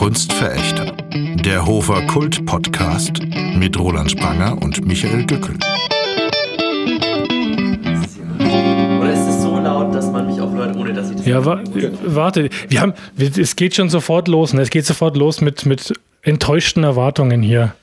Kunstverächter. Der Hofer Kult Podcast mit Roland Spranger und Michael Gückel. Oder ist es so laut, dass man mich auch hört, ohne dass ich das Ja, wa warte, wir haben, wir, es geht schon sofort los. Ne? Es geht sofort los mit, mit enttäuschten Erwartungen hier.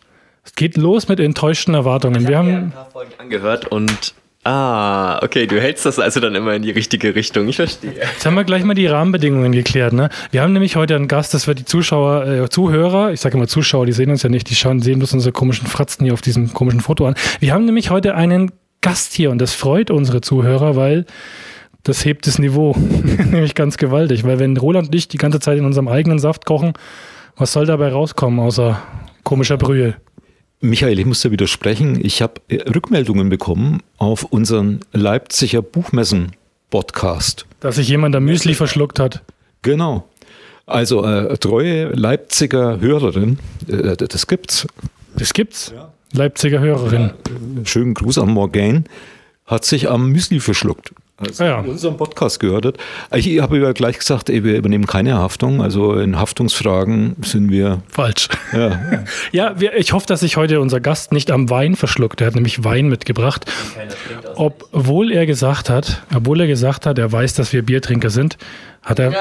Es geht los mit enttäuschten Erwartungen. Ich Wir habe mir ein haben, paar Folgen angehört und ah, okay, du hältst das also dann immer in die richtige Richtung. Ich verstehe. jetzt haben wir gleich mal die Rahmenbedingungen geklärt. Ne? Wir haben nämlich heute einen Gast, das wird die Zuschauer, äh, Zuhörer, ich sage immer Zuschauer, die sehen uns ja nicht, die schauen, sehen bloß unsere komischen Fratzen hier auf diesem komischen Foto an. Wir haben nämlich heute einen Gast hier und das freut unsere Zuhörer, weil das hebt das Niveau nämlich ganz gewaltig. Weil wenn Roland und ich die ganze Zeit in unserem eigenen Saft kochen, was soll dabei rauskommen außer komischer Brühe? Michael, ich muss dir widersprechen. Ich habe äh, Rückmeldungen bekommen auf unseren Leipziger Buchmessen-Podcast. Dass sich jemand da Müsli verschluckt hat. Genau. Also äh, treue Leipziger Hörerin, äh, das gibt's. Das gibt's. Leipziger Hörerin. Schönen Gruß an Morgan. Hat sich am Müsli verschluckt. Also ja. unseren Podcast gehört hat. Ich habe ja gleich gesagt, ey, wir übernehmen keine Haftung. Also in Haftungsfragen sind wir. Falsch. Ja, Ja, wir, ich hoffe, dass sich heute unser Gast nicht am Wein verschluckt. Er hat nämlich Wein mitgebracht. Obwohl er gesagt hat, obwohl er gesagt hat, er weiß, dass wir Biertrinker sind, hat er,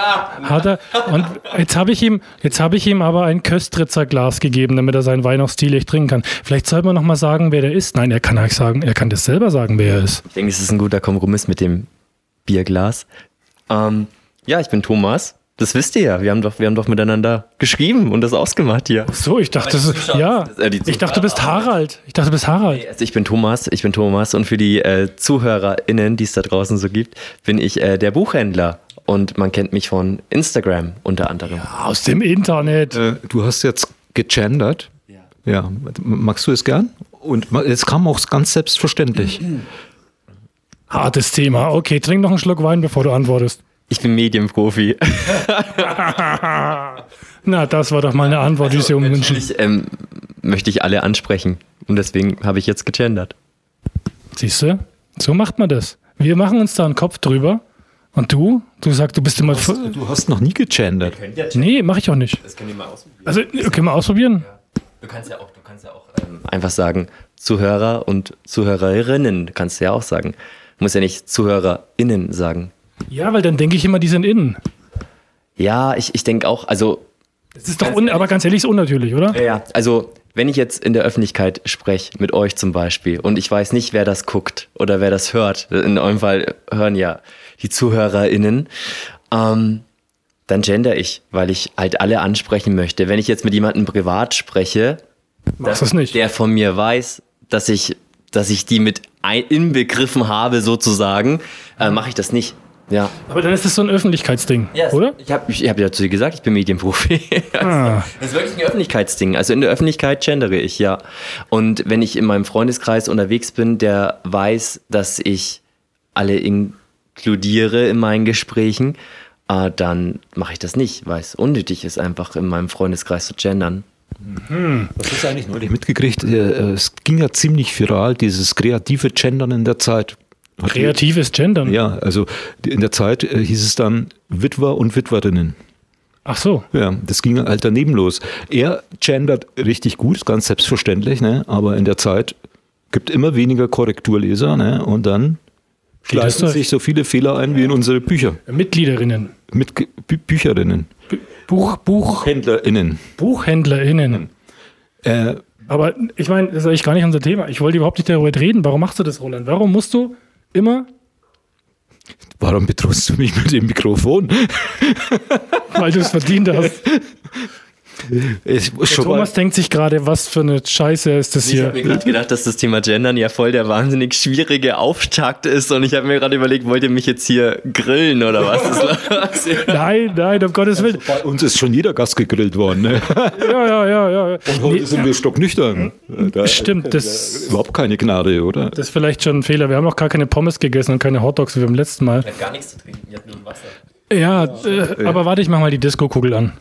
hat er, und jetzt habe ich ihm, jetzt habe ich ihm aber ein Köstritzer Glas gegeben, damit er seinen Wein auch stilig trinken kann. Vielleicht soll man noch mal sagen, wer der ist. Nein, er kann euch sagen, er kann das selber sagen, wer er ist. Ich denke, es ist ein guter Kompromiss mit dem Bierglas. Ähm, ja, ich bin Thomas. Das wisst ihr ja. Wir haben doch, wir haben doch miteinander geschrieben und das ausgemacht hier. So, ich dachte, das, ja, äh, ich dachte, du bist. Harald. Ich dachte, du bist Harald. Also ich bin Thomas, ich bin Thomas und für die äh, ZuhörerInnen, die es da draußen so gibt, bin ich äh, der Buchhändler. Und man kennt mich von Instagram unter anderem. Aus dem Internet. Äh, du hast jetzt gegendert. Ja. Magst du es gern? Und es kam auch ganz selbstverständlich. Hartes Thema. Okay, trink noch einen Schluck Wein, bevor du antwortest. Ich bin Medienprofi. Na, das war doch mal eine Antwort, die sie umwünschen. Ich, ähm, möchte ich alle ansprechen. Und deswegen habe ich jetzt gegendert. Siehst du? So macht man das. Wir machen uns da einen Kopf drüber. Und du? Du sagst, du bist immer. Du hast noch nie gegendert. Nee, mach ich auch nicht. Das können wir mal ausprobieren. Also, können wir ausprobieren? Du kannst ja auch, du kannst ja auch ähm, einfach sagen, Zuhörer und Zuhörerinnen kannst du ja auch sagen. Du musst ja nicht ZuhörerInnen sagen. Ja, weil dann denke ich immer, die sind innen. Ja, ich, ich denke auch, also Das ist doch, un aber ganz ehrlich, ist unnatürlich, oder? Ja, ja, also wenn ich jetzt in der Öffentlichkeit spreche, mit euch zum Beispiel, und ich weiß nicht, wer das guckt oder wer das hört, in eurem Fall hören ja die ZuhörerInnen, ähm, dann gender ich, weil ich halt alle ansprechen möchte. Wenn ich jetzt mit jemandem privat spreche, Machst das nicht. der von mir weiß, dass ich, dass ich die mit ein inbegriffen habe, sozusagen, äh, mache ich das nicht. Ja. Aber dann ist das so ein Öffentlichkeitsding, oder? Ich habe ich hab ja zu dir gesagt, ich bin Medienprofi. Ah. Das ist wirklich ein Öffentlichkeitsding. Also in der Öffentlichkeit gendere ich, ja. Und wenn ich in meinem Freundeskreis unterwegs bin, der weiß, dass ich alle inkludiere in meinen Gesprächen, äh, dann mache ich das nicht, weil es unnötig ist, einfach in meinem Freundeskreis zu gendern. Was hast du eigentlich neulich mitgekriegt? Äh, Es ging ja ziemlich viral, dieses kreative Gendern in der Zeit. Hat die- Kreatives Gendern. Ja, also in der Zeit äh, hieß es dann Witwer und Witwerinnen. Ach so. Ja, das ging halt daneben los. Er gendert richtig gut, ist ganz selbstverständlich, ne? aber in der Zeit gibt immer weniger Korrekturleser ne? und dann das schleichen sich so viele Fehler ein wie in unsere Bücher. Mitgliederinnen. Mit Bü Bücherinnen, Buch, Buch, HändlerInnen. BuchhändlerInnen. Äh, Aber ich meine, das ist eigentlich gar nicht unser Thema. Ich wollte überhaupt nicht darüber reden. Warum machst du das, Roland? Warum musst du immer, warum bedrohst du mich mit dem Mikrofon? weil du es verdient hast? Ich muss schon Thomas denkt sich gerade, was für eine Scheiße ist das Ich hier. habe mir gerade gedacht, dass das Thema Gendern ja voll der wahnsinnig schwierige Auftakt ist und ich habe mir gerade überlegt, wollt ihr mich jetzt hier grillen oder was? Nein, nein, um Gottes Willen. bei uns ist schon jeder Gast gegrillt worden. Ne? Ja, ja, ja, ja. Und heute sind wir stocknüchtern. Da Stimmt, das, überhaupt keine Gnade, oder? das ist vielleicht schon ein Fehler. Wir haben noch gar keine Pommes gegessen und keine Hotdogs wie beim letzten Mal. hat gar nichts zu trinken, ihr habt nur Wasser. Ja, äh, aber warte, ich mach mal die Disco-Kugel an.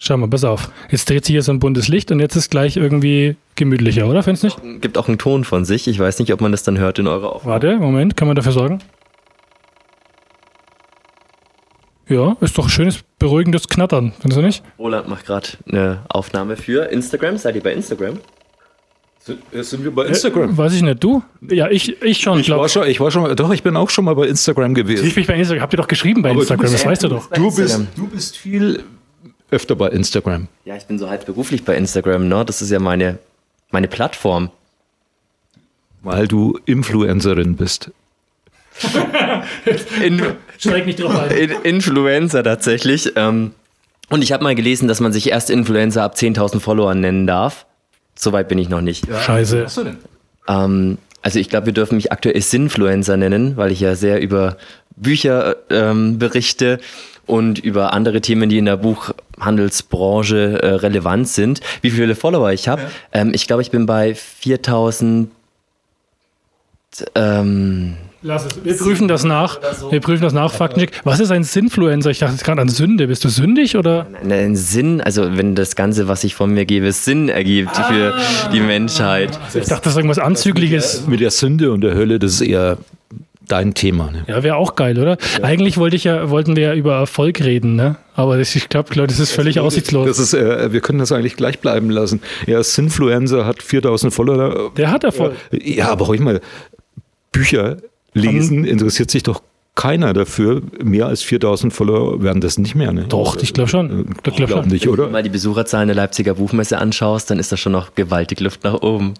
Schau mal, pass auf. Jetzt dreht sich hier so ein buntes Licht und jetzt ist gleich irgendwie gemütlicher, oder? Findest du nicht? Gibt auch einen Ton von sich. Ich weiß nicht, ob man das dann hört in eurer Aufnahme. Warte, Moment, kann man dafür sorgen? Ja, ist doch schönes, beruhigendes Knattern, findest du nicht? Roland macht gerade eine Aufnahme für Instagram. Seid ihr bei Instagram? Sind wir bei Instagram? Weiß ich nicht, du? Ja, ich, ich schon, Ich glaub. war, schon, ich war schon mal, doch, ich bin auch schon mal bei Instagram gewesen. Ich bin bei Instagram. Habt ihr doch geschrieben bei Aber Instagram, bist- das weißt du doch. Du bist, du bist viel öfter bei Instagram. Ja, ich bin so halb beruflich bei Instagram, ne? Das ist ja meine, meine Plattform. Weil du Influencerin bist. In, Steig nicht drauf ein. In Influencer tatsächlich. Ähm, und ich habe mal gelesen, dass man sich erst Influencer ab 10.000 Followern nennen darf. Soweit bin ich noch nicht. Scheiße. du denn? Ähm, also ich glaube, wir dürfen mich aktuell Sinfluencer nennen, weil ich ja sehr über Bücher ähm, berichte und über andere Themen, die in der Buchhandelsbranche äh, relevant sind. Wie viele Follower ich habe? Ähm, ich glaube, ich bin bei 4000. Ähm, Lass es. Wir prüfen das nach. Wir prüfen das nach. Faktencheck. Was ist ein Sinfluencer? Ich dachte jetzt gerade an Sünde. Bist du sündig oder? einen Sinn, also wenn das Ganze, was ich von mir gebe, Sinn ergibt für die Menschheit. Ich dachte, das ist irgendwas Anzügliches. Mit der Sünde und der Hölle, das ist eher dein Thema. Ne? Ja, wäre auch geil, oder? Eigentlich wollte ich ja, wollten wir ja über Erfolg reden, ne? Aber das, ich glaube, Leute, das ist völlig aussichtslos. Das ist, äh, wir können das eigentlich gleich bleiben lassen. Ja, Sinfluencer hat 4000 Follower. Der hat Erfolg. Ja, aber ruhig mal, Bücher lesen interessiert sich doch keiner dafür. Mehr als 4000 Follower werden das nicht mehr. Ne? Doch, ich glaube schon. Ich Ich glaube glaube schon. nicht, Wenn du oder? mal die Besucherzahlen der Leipziger Buchmesse anschaust, dann ist da schon noch gewaltig Luft nach oben.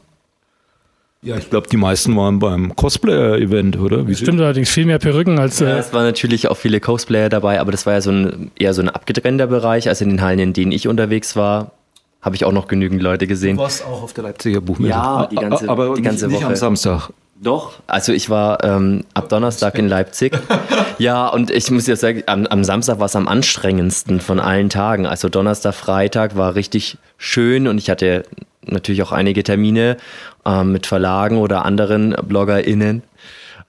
Ja, ich glaube, die meisten waren beim Cosplayer-Event, oder? Wie Stimmt allerdings viel mehr Perücken als. Ja, Äh, es waren natürlich auch viele Cosplayer dabei, aber das war ja so ein eher so ein abgetrennter Bereich. Also in den Hallen, in denen ich unterwegs war, habe ich auch noch genügend Leute gesehen. warst auch auf der Leipziger Buchmesse. Ja, die ganze- aber die ganze nicht, nicht Woche. am Samstag. Doch, also ich war ähm, ab Donnerstag in Leipzig. Ja, und ich muss jetzt sagen, am, am Samstag war es am anstrengendsten von allen Tagen. Also Donnerstag, Freitag war richtig schön und ich hatte natürlich auch einige Termine ähm, mit Verlagen oder anderen BloggerInnen.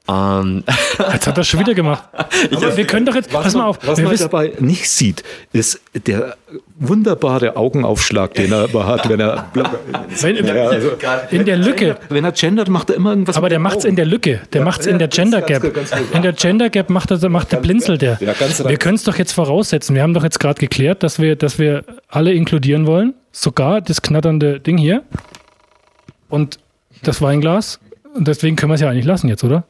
Ähm, jetzt hat er schon wieder gemacht. Aber wir können doch jetzt. Pass mal auf. Was man wissen, dabei nicht sieht, ist der wunderbare Augenaufschlag, den er aber hat, wenn er, wenn, Ja, also- in der Lücke. wenn er gendert, macht er immer irgendwas. Aber der macht's Augen. in der Lücke. Der macht's in ja, der Gender Gap. ganz, ganz, In der Gender Gap macht er, macht der blinzelt der. Ja, Wir können es doch jetzt voraussetzen. Wir haben doch jetzt gerade geklärt, dass wir, dass wir alle inkludieren wollen. Sogar das knatternde Ding hier. Und das Weinglas. Und deswegen können wir es ja eigentlich lassen jetzt, oder?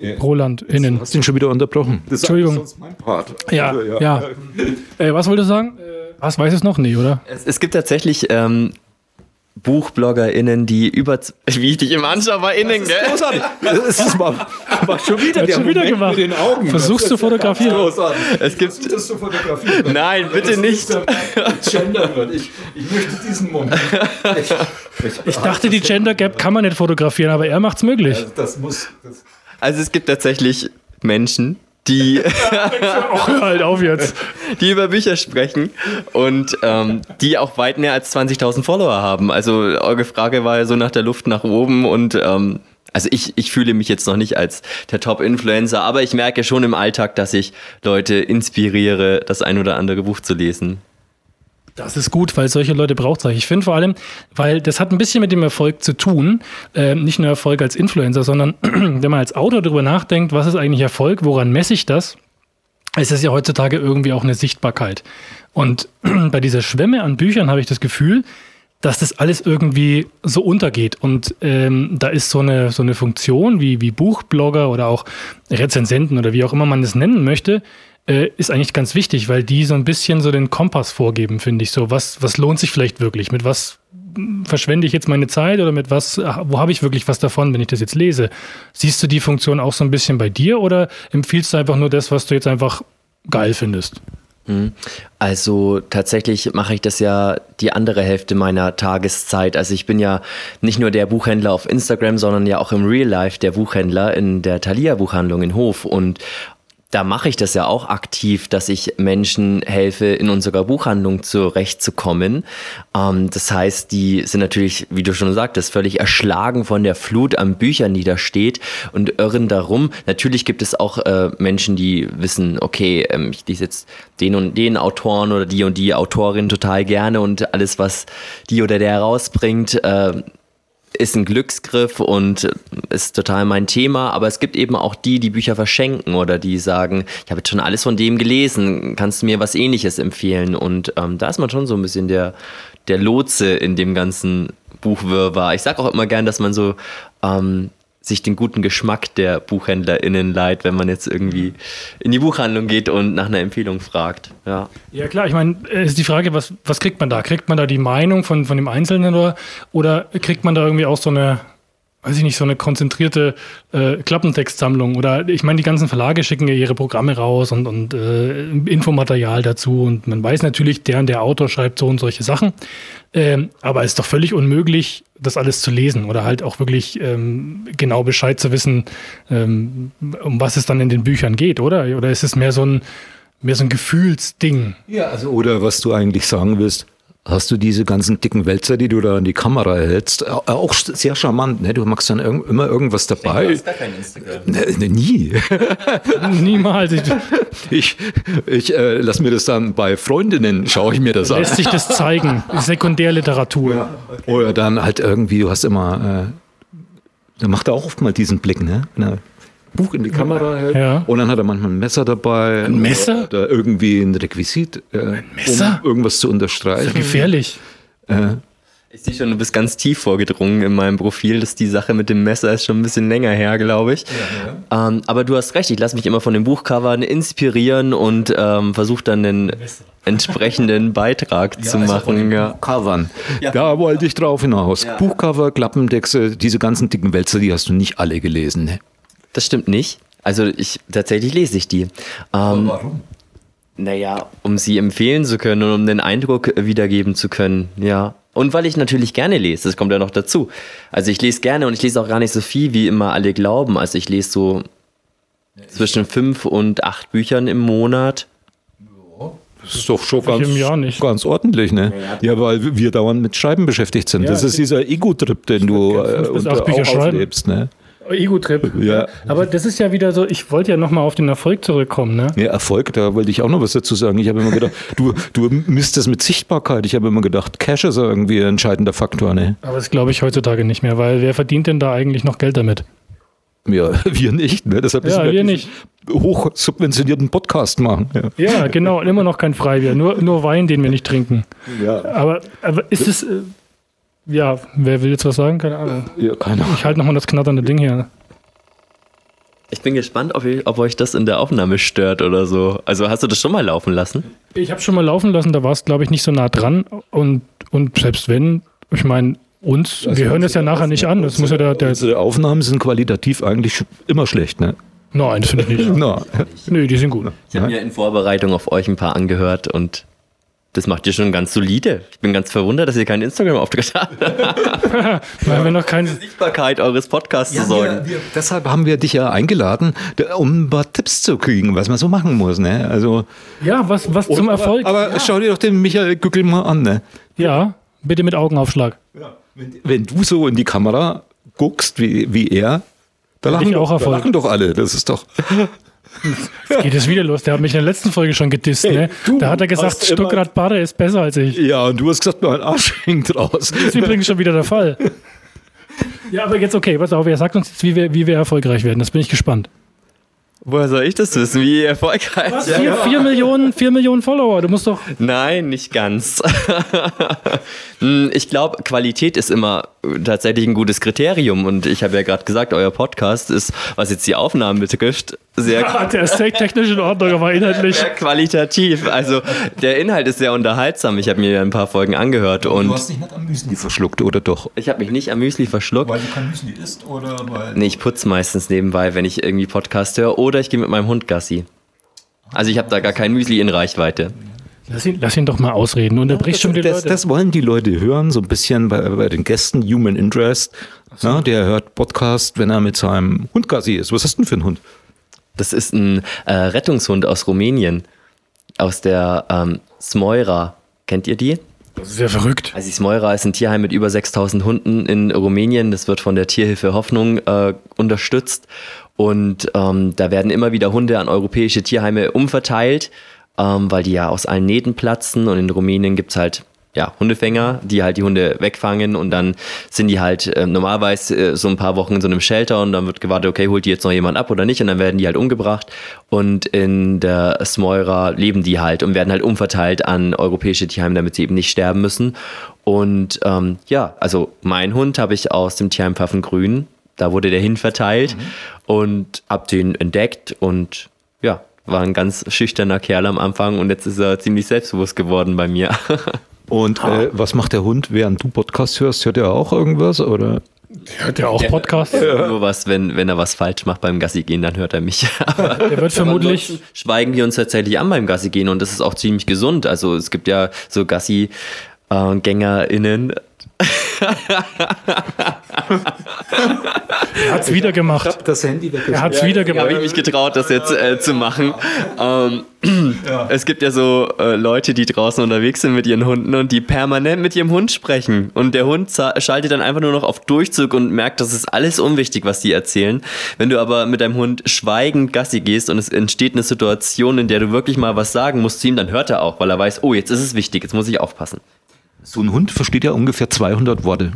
Ja. Roland, innen. Du hast ihn schon wieder unterbrochen. Das ist Entschuldigung. sonst mein Part. Ja, Also, ja. Äh, was wolltest du sagen? Was weiß es noch? Nee, oder? es, es gibt tatsächlich ähm, BuchbloggerInnen, die über, wie ich dich immer anschaue, bei innen, gell? Großartig. Das ist mal, macht schon wieder, der schon wieder Moment gemacht. mit den Augen. Versuchst Das du ist ja fotografieren? Großartig. Es gibt, Das zu fotografieren. nein, bitte nicht. Gender wird. Ich, ich möchte diesen Moment. Ich dachte, die Gender Gap kann man nicht fotografieren, aber er macht's möglich. Das muss. Das Also es gibt tatsächlich Menschen, die, halt auf jetzt. die über Bücher sprechen und ähm, die auch weit mehr als 20.000 Follower haben. Also eure Frage war ja so nach der Luft nach oben und ähm, also ich, ich fühle mich jetzt noch nicht als der Top-Influencer, aber ich merke schon im Alltag, dass ich Leute inspiriere, das ein oder andere Buch zu lesen. Das ist gut, weil solche Leute braucht es. Ich finde vor allem, weil das hat ein bisschen mit dem Erfolg zu tun. Ähm, nicht nur Erfolg als Influencer, sondern wenn man als Autor darüber nachdenkt, was ist eigentlich Erfolg, woran messe ich das? Es ist ja heutzutage irgendwie auch eine Sichtbarkeit. Und bei dieser Schwemme an Büchern habe ich das Gefühl, dass das alles irgendwie so untergeht. Und ähm, da ist so eine, so eine Funktion wie, wie Buchblogger oder auch Rezensenten oder wie auch immer man das nennen möchte, äh, ist eigentlich ganz wichtig, weil die so ein bisschen so den Kompass vorgeben, finde ich. So, was, was lohnt sich vielleicht wirklich? Mit was verschwende ich jetzt meine Zeit oder mit was, ah, wo habe ich wirklich was davon, wenn ich das jetzt lese? Siehst du die Funktion auch so ein bisschen bei dir oder empfiehlst du einfach nur das, was du jetzt einfach geil findest? Also tatsächlich mache ich das ja die andere Hälfte meiner Tageszeit. Also ich bin ja nicht nur der Buchhändler auf Instagram, sondern ja auch im Real Life der Buchhändler in der Thalia Buchhandlung in Hof und da mache ich das ja auch aktiv, dass ich Menschen helfe, in unserer Buchhandlung zurechtzukommen. Ähm, das heißt, die sind natürlich, wie du schon sagtest, völlig erschlagen von der Flut an Büchern, die da steht und irren darum. Natürlich gibt es auch äh, Menschen, die wissen, okay, ähm, ich lese jetzt den und den Autoren oder die und die Autorin total gerne und alles, was die oder der rausbringt, äh, ist ein Glücksgriff und ist total mein Thema, aber es gibt eben auch die, die Bücher verschenken oder die sagen, ich habe jetzt schon alles von dem gelesen, kannst du mir was ähnliches empfehlen? Und ähm, da ist man schon so ein bisschen der, der Lotse in dem ganzen Buchwirrwarr. Ich sage auch immer gern, dass man so ähm, sich den guten Geschmack der BuchhändlerInnen leiht, wenn man jetzt irgendwie in die Buchhandlung geht und nach einer Empfehlung fragt. Ja, Ja klar, ich meine, es ist die Frage, was, was kriegt man da? Kriegt man da die Meinung von, von dem Einzelnen oder, oder kriegt man da irgendwie auch so eine, weiß ich nicht, so eine konzentrierte äh, Klappentextsammlung? Oder ich meine, die ganzen Verlage schicken ja ihre Programme raus und, und äh, Infomaterial dazu und man weiß natürlich, der und der Autor schreibt so und solche Sachen. Ähm, aber es ist doch völlig unmöglich, das alles zu lesen oder halt auch wirklich ähm, genau Bescheid zu wissen, ähm, um was es dann in den Büchern geht, oder? Oder ist es mehr so ein, mehr so ein Gefühlsding? Ja, also oder was du eigentlich sagen willst, hast du diese ganzen dicken Wälzer, die du da in die Kamera hältst, au- auch sehr charmant, ne? Du machst dann irg immer irgendwas dabei. gar kein Instagram. Ne, ne, nie. Niemals. Ich, Ich, ich äh, lass mir das dann bei Freundinnen, schaue ich mir das an. lässt sich das zeigen. Sekundärliteratur. Oder dann halt irgendwie, du hast immer, äh, da macht er auch oft mal diesen Blick, ne? Wenn er Buch in die Kamera hält. Ja. Und dann hat er manchmal ein Messer dabei. Ein Messer? Oder irgendwie ein Requisit, äh, Messer? um irgendwas zu unterstreichen. Gefährlich. Äh, Ich sehe schon, du bist ganz tief vorgedrungen in meinem Profil, dass die Sache mit dem Messer ist schon ein bisschen länger her, glaube ich. Ähm, aber du hast recht, ich lasse mich immer von den Buchcovern inspirieren und ähm, versuche dann einen entsprechenden Beitrag zu machen. Ja. Covern. Da wollte ich drauf hinaus. Buchcover, Klappendexe, diese ganzen dicken Wälzer, die hast du nicht alle gelesen. Das stimmt nicht. Also ich tatsächlich lese ich die. Ähm, Naja, um sie empfehlen zu können und um den Eindruck wiedergeben zu können, ja. Und weil ich natürlich gerne lese, das kommt ja noch dazu. Also ich lese gerne und ich lese auch gar nicht so viel, wie immer alle glauben. Also ich lese so zwischen fünf und acht Büchern im Monat. Das ist doch schon ganz, ganz ordentlich, ne? Ja, weil wir dauernd mit Schreiben beschäftigt sind. Ja, das ist dieser Ego-Trip, den du äh, unter- auch schreiben. auslebst, ne? Ego-Trip. Ja. Aber das ist ja wieder so, ich wollte ja nochmal auf den Erfolg zurückkommen, ne? Ja, Erfolg, da wollte ich auch noch was dazu sagen. Ich habe immer gedacht, du, du misst das mit Sichtbarkeit. Ich habe immer gedacht, Cash ist irgendwie ein entscheidender Faktor, ne? Aber das glaube ich heutzutage nicht mehr, weil wer verdient denn da eigentlich noch Geld damit? Ja, wir nicht, ne? Deshalb Ja, müssen wir diesen nicht. hoch subventionierten Podcast machen. Ja. Ja, genau, und immer noch kein Freibier, nur, nur Wein, den wir nicht trinken. Ja. Aber, aber ist es, äh, ja, wer will jetzt was sagen? Keine Ahnung. ja, keine Ahnung. Ich halte nochmal das knatternde Ding hier. Ich bin gespannt, ob, ich, ob euch das in der Aufnahme stört oder so. Also hast du das schon mal laufen lassen? Ich habe schon mal laufen lassen, da war es, glaube ich, nicht so nah dran. Und, und selbst wenn, ich meine, uns, wir hören es ja nachher nicht an. Das muss ja der, der Unsere Aufnahmen sind qualitativ eigentlich immer schlecht, ne? Nein, das finde ich nicht. Nö, die sind gut. Ich habe mir in Vorbereitung auf euch ein paar angehört und das macht ihr schon ganz solide. Ich bin ganz verwundert, dass ihr keinen Instagram-Auftritt habt. Weil wir noch keine. Sichtbarkeit eures Podcasts zu sorgen. deshalb haben wir dich ja eingeladen, um ein paar Tipps zu kriegen, was man so machen muss, ne? Also, Ja, was, was zum Erfolg. aber schau dir doch den Michael Gückel mal an, ne? Ja, bitte mit Augenaufschlag. Wenn du so in die Kamera guckst, wie, wie er, da lachen, auch doch, da Erfolg. lachen doch alle. Das ist doch. Jetzt geht es wieder los. Der hat mich in der letzten Folge schon gedisst. Ne? du Da hat er gesagt, Stuttgart Barre ist besser als ich. Ja, und du hast gesagt, mein Arsch hängt raus. Das ist übrigens schon wieder der Fall. Ja, aber jetzt okay, pass auf, er sagt uns jetzt, wie wir, wie wir erfolgreich werden. Das bin ich gespannt. Woher soll ich das wissen, wie erfolgreich? Was? Vier, vier, Millionen, vier Millionen Follower. Du musst doch. Nein, nicht ganz. Hm, ich glaube, Qualität ist immer tatsächlich ein gutes Kriterium. Und ich habe ja gerade gesagt, euer Podcast ist, was jetzt die Aufnahmen betrifft, sehr Ah, der ist technisch in Ordnung, aber inhaltlich. sehr qualitativ. Also der Inhalt ist sehr unterhaltsam. Ich habe mir ein paar Folgen angehört und dich nicht am Müsli verschluckt, oder doch? ich habe mich nicht am Müsli verschluckt. du kein Müsli isst oder weil. Nee, ich putze meistens nebenbei, wenn ich irgendwie Podcast höre oder ich gehe mit meinem Hund Gassi. Also ich habe da gar kein Müsli in Reichweite. Lass ihn, lass ihn doch mal ausreden. Du unterbrichst schon die das, Leute. das wollen die Leute hören, so ein bisschen bei, bei den Gästen, Human Interest. Na, der hört Podcast, wenn er mit seinem Hund Gassi ist. Was du denn für einen Hund? Das ist ein äh, Rettungshund aus Rumänien, aus der ähm, Smoira. Kennt ihr die? Das ist ja verrückt. Also die Smoira ist ein Tierheim mit über 6000 Hunden in Rumänien. Das wird von der Tierhilfe Hoffnung äh, unterstützt. Und ähm, da werden immer wieder Hunde an europäische Tierheime umverteilt, ähm, weil die ja aus allen Nähten platzen. Und in Rumänien gibt's halt ja, Hundefänger, die halt die Hunde wegfangen und dann sind die halt äh, normalerweise äh, so ein paar Wochen in so einem Shelter und dann wird gewartet, okay, holt die jetzt noch jemand ab oder nicht und dann werden die halt umgebracht und in der Smoira leben die halt und werden halt umverteilt an europäische Tierheime, damit sie eben nicht sterben müssen. Und ähm, ja, also mein Hund habe ich aus dem Tierheim Pfaffengrün, da wurde der hin verteilt mhm. und hab den entdeckt und ja, war ein ganz schüchterner Kerl am Anfang und jetzt ist er ziemlich selbstbewusst geworden bei mir. Und äh, was macht der Hund, während du Podcast hörst? Hört er auch irgendwas? Oder? Hört er auch Podcast? Ja. Nur was, wenn, wenn er was falsch macht beim Gassi gehen, dann hört er mich. der wird vermutlich. Schweigen wir uns tatsächlich an beim Gassi gehen und das ist auch ziemlich gesund. Also es gibt ja so Gassi-GängerInnen, er hat es wieder gemacht. Ich das Handy Er hat es wieder gemacht. Habe ich mich getraut, das jetzt äh, zu machen. Ähm, ja. Es gibt ja so äh, Leute, die draußen unterwegs sind mit ihren Hunden und die permanent mit ihrem Hund sprechen. Und der Hund schaltet dann einfach nur noch auf Durchzug und merkt, das ist alles unwichtig, was die erzählen. Wenn du aber mit deinem Hund schweigend Gassi gehst und es entsteht eine Situation, in der du wirklich mal was sagen musst zu ihm, dann hört er auch, weil er weiß, oh, jetzt ist es wichtig, jetzt muss ich aufpassen. So ein Hund versteht ja ungefähr 200 Worte.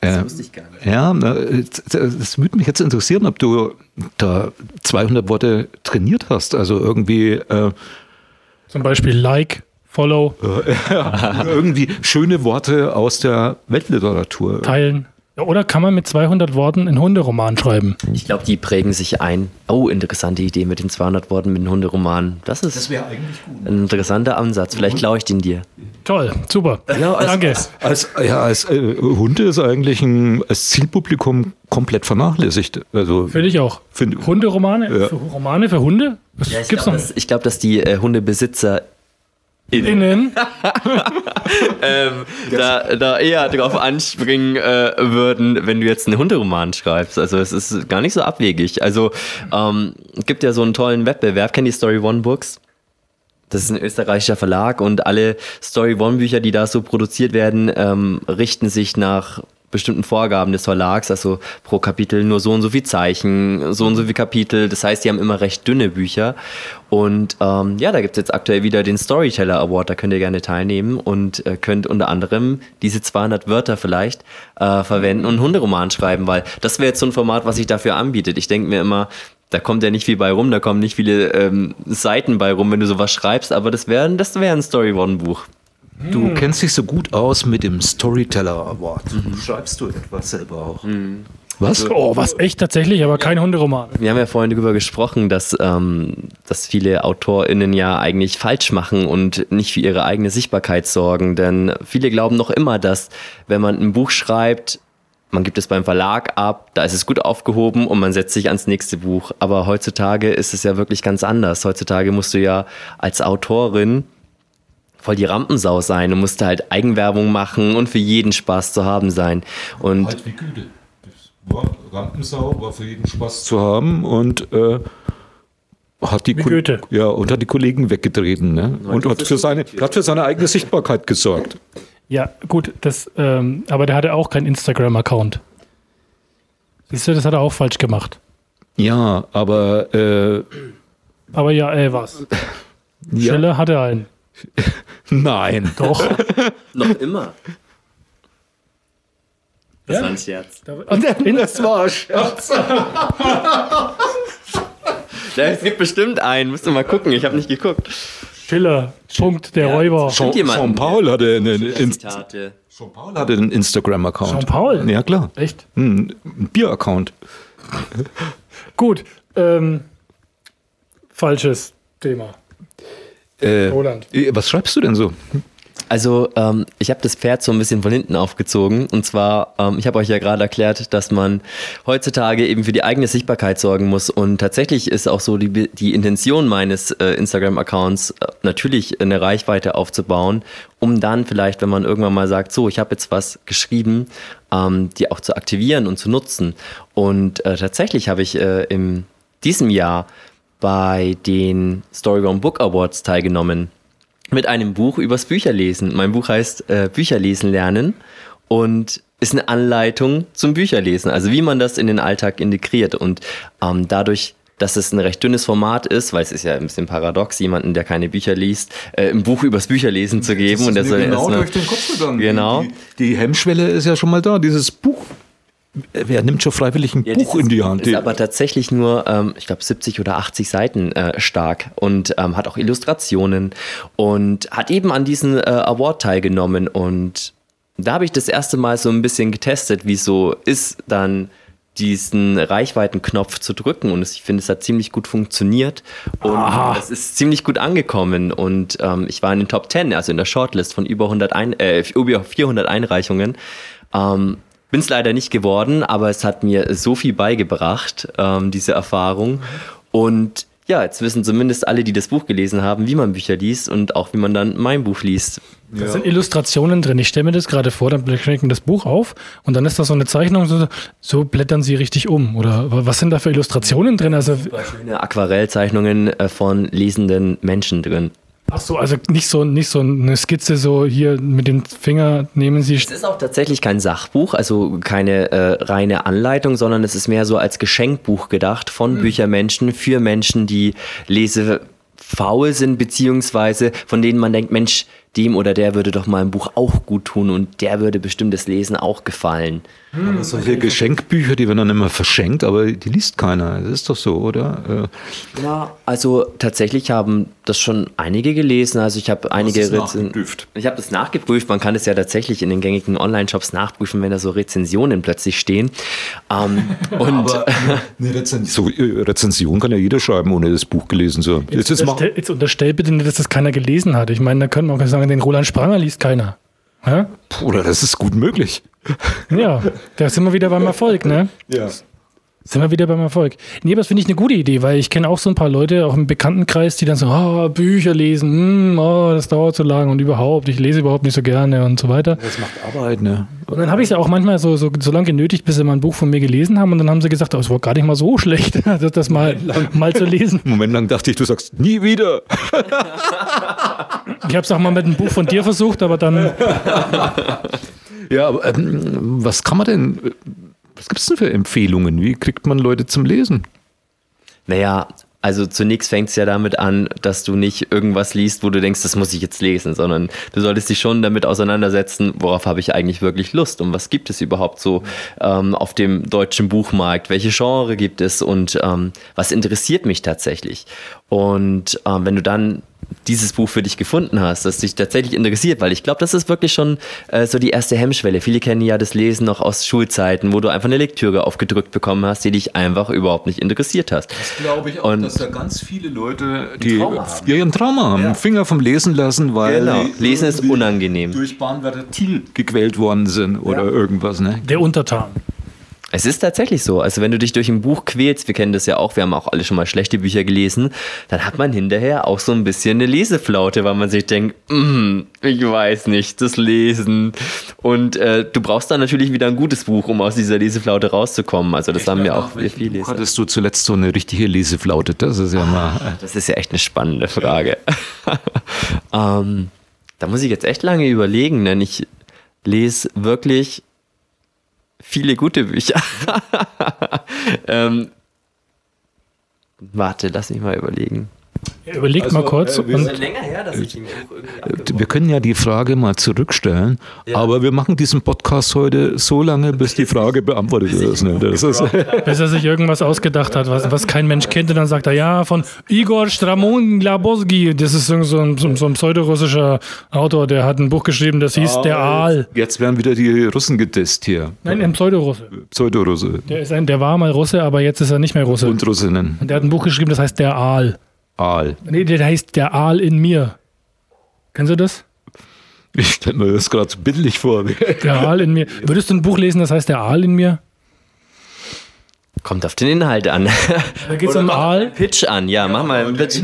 Das äh, wusste ich gar nicht. Ja, das würde mich jetzt interessieren, ob du da 200 Worte trainiert hast. Also irgendwie. Äh, Zum Beispiel Like, Follow. Äh, ja, irgendwie schöne Worte aus der Weltliteratur. Teilen. Oder kann man mit 200 Worten einen Hunderoman schreiben? Ich glaube, die prägen sich ein. Oh, interessante Idee mit den 200 Worten mit dem Hunderoman. Das ist das eigentlich gut. ein interessanter Ansatz. Vielleicht klaue ich den dir. Toll, super. Ja, als, Danke. Als, als, ja, als äh, Hunde ist eigentlich ein als Zielpublikum komplett vernachlässigt. Also, Finde ich auch. Find, Hunderomane? Ja. Für Romane für Hunde? Was ja, ich glaube, dass, glaub, dass die äh, Hundebesitzer Innen, ähm, da, da eher drauf anspringen äh, würden, wenn du jetzt einen Hunderoman schreibst. Also es ist gar nicht so abwegig. Also ähm, gibt ja so einen tollen Wettbewerb, kennt die Story One Books? Das ist ein österreichischer Verlag und alle Story One Bücher, die da so produziert werden, ähm, richten sich nach bestimmten Vorgaben des Verlags, also pro Kapitel nur so und so viel Zeichen, so und so viel Kapitel. Das heißt, die haben immer recht dünne Bücher. Und ähm, ja, da gibt es jetzt aktuell wieder den Storyteller Award, da könnt ihr gerne teilnehmen und äh, könnt unter anderem diese 200 Wörter vielleicht äh, verwenden und einen Hunderoman schreiben, weil das wäre jetzt so ein Format, was sich dafür anbietet. Ich denke mir immer, da kommt ja nicht viel bei rum, da kommen nicht viele ähm, Seiten bei rum, wenn du sowas schreibst, aber das wäre das wär ein Story One Buch. Du hm. kennst dich so gut aus mit dem Storyteller Award. Mhm. Schreibst du etwas selber auch? Mhm. Was? Also, oh, was echt tatsächlich, aber kein Hunderoman. Wir haben ja vorhin darüber gesprochen, dass, ähm, dass viele AutorInnen ja eigentlich falsch machen und nicht für ihre eigene Sichtbarkeit sorgen. Denn viele glauben noch immer, dass wenn man ein Buch schreibt, man gibt es beim Verlag ab, da ist es gut aufgehoben und man setzt sich ans nächste Buch. Aber heutzutage ist es ja wirklich ganz anders. Heutzutage musst du ja als Autorin voll die Rampensau sein und musste halt Eigenwerbung machen und für jeden Spaß zu haben sein. Und halt wie Güte. War, Rampensau war für jeden Spaß zu haben und äh, hat die ja und hat die Kollegen weggetreten ne? und hat für seine hat für seine eigene Sichtbarkeit gesorgt. Ja, gut, das, ähm, aber der hatte auch keinen Instagram-Account. Siehst du, das hat er auch falsch gemacht. Ja, aber äh, aber ja, ey, was? Ja. Schiller hatte einen. Nein. Doch. Noch immer. Das ja? war ein Scherz. Und das war ein Scherz. Es gibt bestimmt einen. Musst du mal gucken. Ich habe nicht geguckt. Schiller. Punkt, der ja, Räuber. Jean, Jean Paul hatte einen, hatte einen Instagram-Account. Jean Paul? Ja, klar. Echt? Hm, ein Bier-Account. Gut. Ähm, falsches Thema. Äh, Roland. Was schreibst du denn so? Also ähm, ich habe das Pferd so ein bisschen von hinten aufgezogen. Und zwar, ähm, ich habe euch ja gerade erklärt, dass man heutzutage eben für die eigene Sichtbarkeit sorgen muss. Und tatsächlich ist auch so die, die Intention meines äh, Instagram-Accounts äh, natürlich eine Reichweite aufzubauen, um dann vielleicht, wenn man irgendwann mal sagt, so, ich habe jetzt was geschrieben, ähm, die auch zu aktivieren und zu nutzen. Und äh, tatsächlich habe ich äh, in diesem Jahr bei den Storyground Book Awards teilgenommen mit einem Buch übers Bücherlesen. Mein Buch heißt äh, Bücherlesen lernen und ist eine Anleitung zum Bücherlesen, also wie man das in den Alltag integriert. Und ähm, dadurch dass es ein recht dünnes Format ist, weil es ist ja ein bisschen paradox, jemanden, der keine Bücher liest, äh, ein Buch übers Bücherlesen zu geben. und der soll genau erst mal- durch den Kopf gegangen. Genau. Die, die Hemmschwelle ist ja schon mal da. Dieses Buch. Wer nimmt schon freiwillig ein Ja, Buch in die Hand? Ist aber tatsächlich nur, ähm, ich glaube, 70 oder 80 Seiten äh, stark und ähm, hat auch Illustrationen und hat eben an diesem äh, Award teilgenommen. Und da habe ich das erste Mal so ein bisschen getestet, wie es so ist, dann diesen Reichweitenknopf zu drücken und ich finde, es hat ziemlich gut funktioniert und es ist ziemlich gut angekommen und ähm, ich war in den Top 10, also in der Shortlist von über 100 ein, äh, über 400 Einreichungen. Ähm, bin es leider nicht geworden, aber es hat mir so viel beigebracht, ähm, diese Erfahrung. Und ja, jetzt wissen zumindest alle, die das Buch gelesen haben, wie man Bücher liest und auch wie man dann mein Buch liest. Da sind Illustrationen drin. Ich stelle mir das gerade vor, dann schwenken das Buch auf und dann ist da so eine Zeichnung, so, so blättern sie richtig um. Oder was sind da für Illustrationen drin? Also, Schöne Aquarellzeichnungen äh, von lesenden Menschen drin. Ach so, also nicht so, nicht so eine Skizze, so hier mit dem Finger nehmen sie. Es ist auch tatsächlich kein Sachbuch, also keine äh, reine Anleitung, sondern es ist mehr so als Geschenkbuch gedacht von Büchermenschen für Menschen, die lesefaul sind, beziehungsweise von denen man denkt, Mensch, dem oder der würde doch mal ein Buch auch gut tun und der würde bestimmt das Lesen auch gefallen. Aber solche Geschenkbücher, die werden dann immer verschenkt, aber die liest keiner. Das ist doch so, oder? Äh, Ja, also tatsächlich haben das schon einige gelesen. Also ich habe einige es Rezen- nachgeprüft? Ich habe das nachgeprüft. Man kann es ja tatsächlich in den gängigen Online-Shops nachprüfen, wenn da so Rezensionen plötzlich stehen. Ähm, und eine Rezension. So, äh, Rezension kann ja jeder schreiben, ohne das Buch gelesen zu haben. Jetzt, jetzt Unterstell, jetzt unterstell bitte nicht, dass das keiner gelesen hat. Ich meine, da könnte man auch sagen, den Roland Spranger liest keiner. Ja, oder das ist gut möglich. ja da sind wir wieder beim Erfolg, ne? Ja. Sind wir wieder beim Erfolg. Nee, aber das finde ich eine gute Idee, weil ich kenne auch so ein paar Leute, auch im Bekanntenkreis, die dann so, oh, Bücher lesen, hm, oh, das dauert so lang und überhaupt, ich lese überhaupt nicht so gerne und so weiter. Das macht Arbeit, ne? Und dann habe ich es ja auch manchmal so, so, so lange genötigt, bis sie mal ein Buch von mir gelesen haben und dann haben sie gesagt, oh, es war gar nicht mal so schlecht, das, das mal, mal zu lesen. Moment lang dachte ich, du sagst nie wieder. Ich habe es auch mal mit einem Buch von dir versucht, aber dann, Ja, aber ähm, was kann man denn, was gibt es denn für Empfehlungen? Wie kriegt man Leute zum Lesen? naja, also zunächst fängt es ja damit an, dass du nicht irgendwas liest, wo du denkst, das muss ich jetzt lesen, sondern du solltest dich schon damit auseinandersetzen, worauf habe ich eigentlich wirklich Lust und was gibt es überhaupt so ähm, auf dem deutschen Buchmarkt, welche Genre gibt es und ähm, was interessiert mich tatsächlich. Und ähm, wenn du dann dieses Buch für dich gefunden hast, das dich tatsächlich interessiert, weil ich glaube, das ist wirklich schon äh, so die erste Hemmschwelle. Viele kennen ja das Lesen noch aus Schulzeiten, wo du einfach eine Lektüre aufgedrückt bekommen hast, die dich einfach überhaupt nicht interessiert hast. Das glaube ich auch, Und- dass da ganz viele Leute, die Trauma haben. ja, ihren Trauma haben, Finger vom Lesen lassen, weil Genau. die Lesen ist unangenehm. durch Bahnwärter Thiel gequält worden sind oder irgendwas, ne? der Untertan. Es ist tatsächlich so. Also wenn du dich durch ein Buch quälst, wir kennen das ja auch, wir haben auch alle schon mal schlechte Bücher gelesen, dann hat man hinterher auch so ein bisschen eine Leseflaute, weil man sich denkt, "Mm, ich weiß nicht, das Lesen. Und äh, du brauchst dann natürlich wieder ein gutes Buch, um aus dieser Leseflaute rauszukommen. Also das haben wir auch wir viel Buch Leser. hattest du zuletzt so eine richtige Leseflaute? Das ist ja mal. Das ist ja echt eine spannende Frage. ähm, da muss ich jetzt echt lange überlegen, denn ich lese wirklich viele gute Bücher. ähm, warte, lass mich mal überlegen. Ja, Überlegt mal kurz. äh, wir und her, irgendwie Wir können ja die Frage mal zurückstellen, aber wir machen diesen Podcast heute so lange, bis die Frage beantwortet ist. Ne? Das ist bis er sich irgendwas ausgedacht hat, was, was kein Mensch kennt. Und dann sagt er, ja, von Igor Stramon Glabowski. Das ist so ein, so ein, so ein pseudorussischer Autor, der hat ein Buch geschrieben, das hieß Der Aal. Jetzt werden wieder die Russen getestet hier. Nein, ein Pseudorusse. Pseudorusse Der, ist ein, der war mal Russe, aber jetzt ist er nicht mehr Russe. und Russinnen. Und der hat ein Buch geschrieben, das heißt Der Aal. Aal. Nee, der heißt Der Aal in mir. Kennst du das? Ich stelle mir das gerade so bildlich vor. Der Aal in mir. Würdest du ein Buch lesen, das heißt Der Aal in mir? Kommt auf den Inhalt an. Da geht es um Aal. Pitch an, ja, mach mal einen Pitch.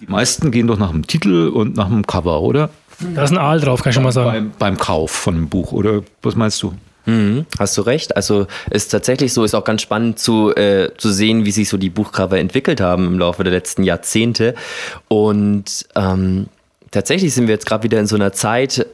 Die meisten gehen doch nach dem Titel und nach dem Cover, oder? Da ist ein Aal drauf, kann ich schon mal sagen. Beim, beim Kauf von einem Buch, oder was meinst du? Mhm, hast du recht. Also ist tatsächlich so, ist auch ganz spannend zu, äh, zu sehen, wie sich so die Buchcover entwickelt haben im Laufe der letzten Jahrzehnte. Und ähm, tatsächlich sind wir jetzt gerade wieder in so einer Zeit,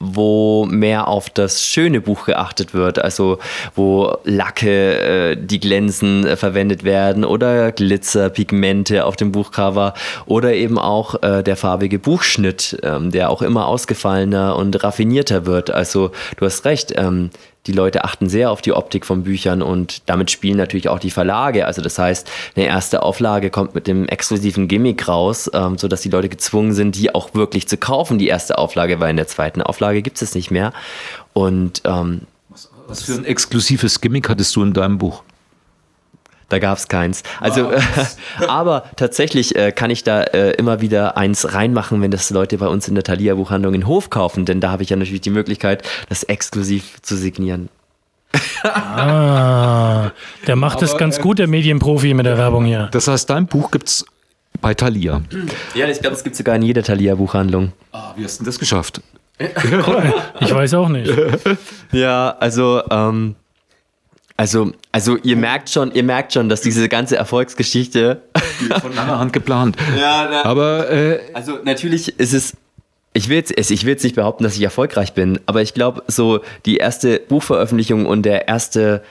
wo mehr auf das schöne Buch geachtet wird, also wo Lacke, äh, die glänzen, äh, verwendet werden oder Glitzer, Pigmente auf dem Buchcover oder eben auch äh, der farbige Buchschnitt, ähm, der auch immer ausgefallener und raffinierter wird. Also du hast recht, ähm, die Leute achten sehr auf die Optik von Büchern und damit spielen natürlich auch die Verlage. Also das heißt, eine erste Auflage kommt mit dem exklusiven Gimmick raus, ähm, sodass die Leute gezwungen sind, die auch wirklich zu kaufen, die erste Auflage, weil in der zweiten Auflage gibt es nicht mehr. Und ähm, was für ein exklusives Gimmick hattest du in deinem Buch? Da gab es keins. Also, äh, aber tatsächlich äh, kann ich da äh, immer wieder eins reinmachen, wenn das Leute bei uns in der Thalia Buchhandlung in Hof kaufen, denn da habe ich ja natürlich die Möglichkeit, das exklusiv zu signieren. ah, der macht es ganz äh, gut, der Medienprofi mit der Werbung hier. Das heißt, dein Buch gibt es bei Thalia. Ja, ich glaube, es gibt sogar in jeder Thalia Buchhandlung. Ah, wie hast du denn das geschafft? ich weiß auch nicht. Ja, also ähm, also, also ihr merkt schon, ihr merkt schon, dass diese ganze Erfolgsgeschichte von langer Hand geplant. Ja, na, aber äh, also natürlich ist es. Ich will, jetzt, ich will jetzt nicht behaupten, dass ich erfolgreich bin, aber ich glaube, so die erste Buchveröffentlichung und der erste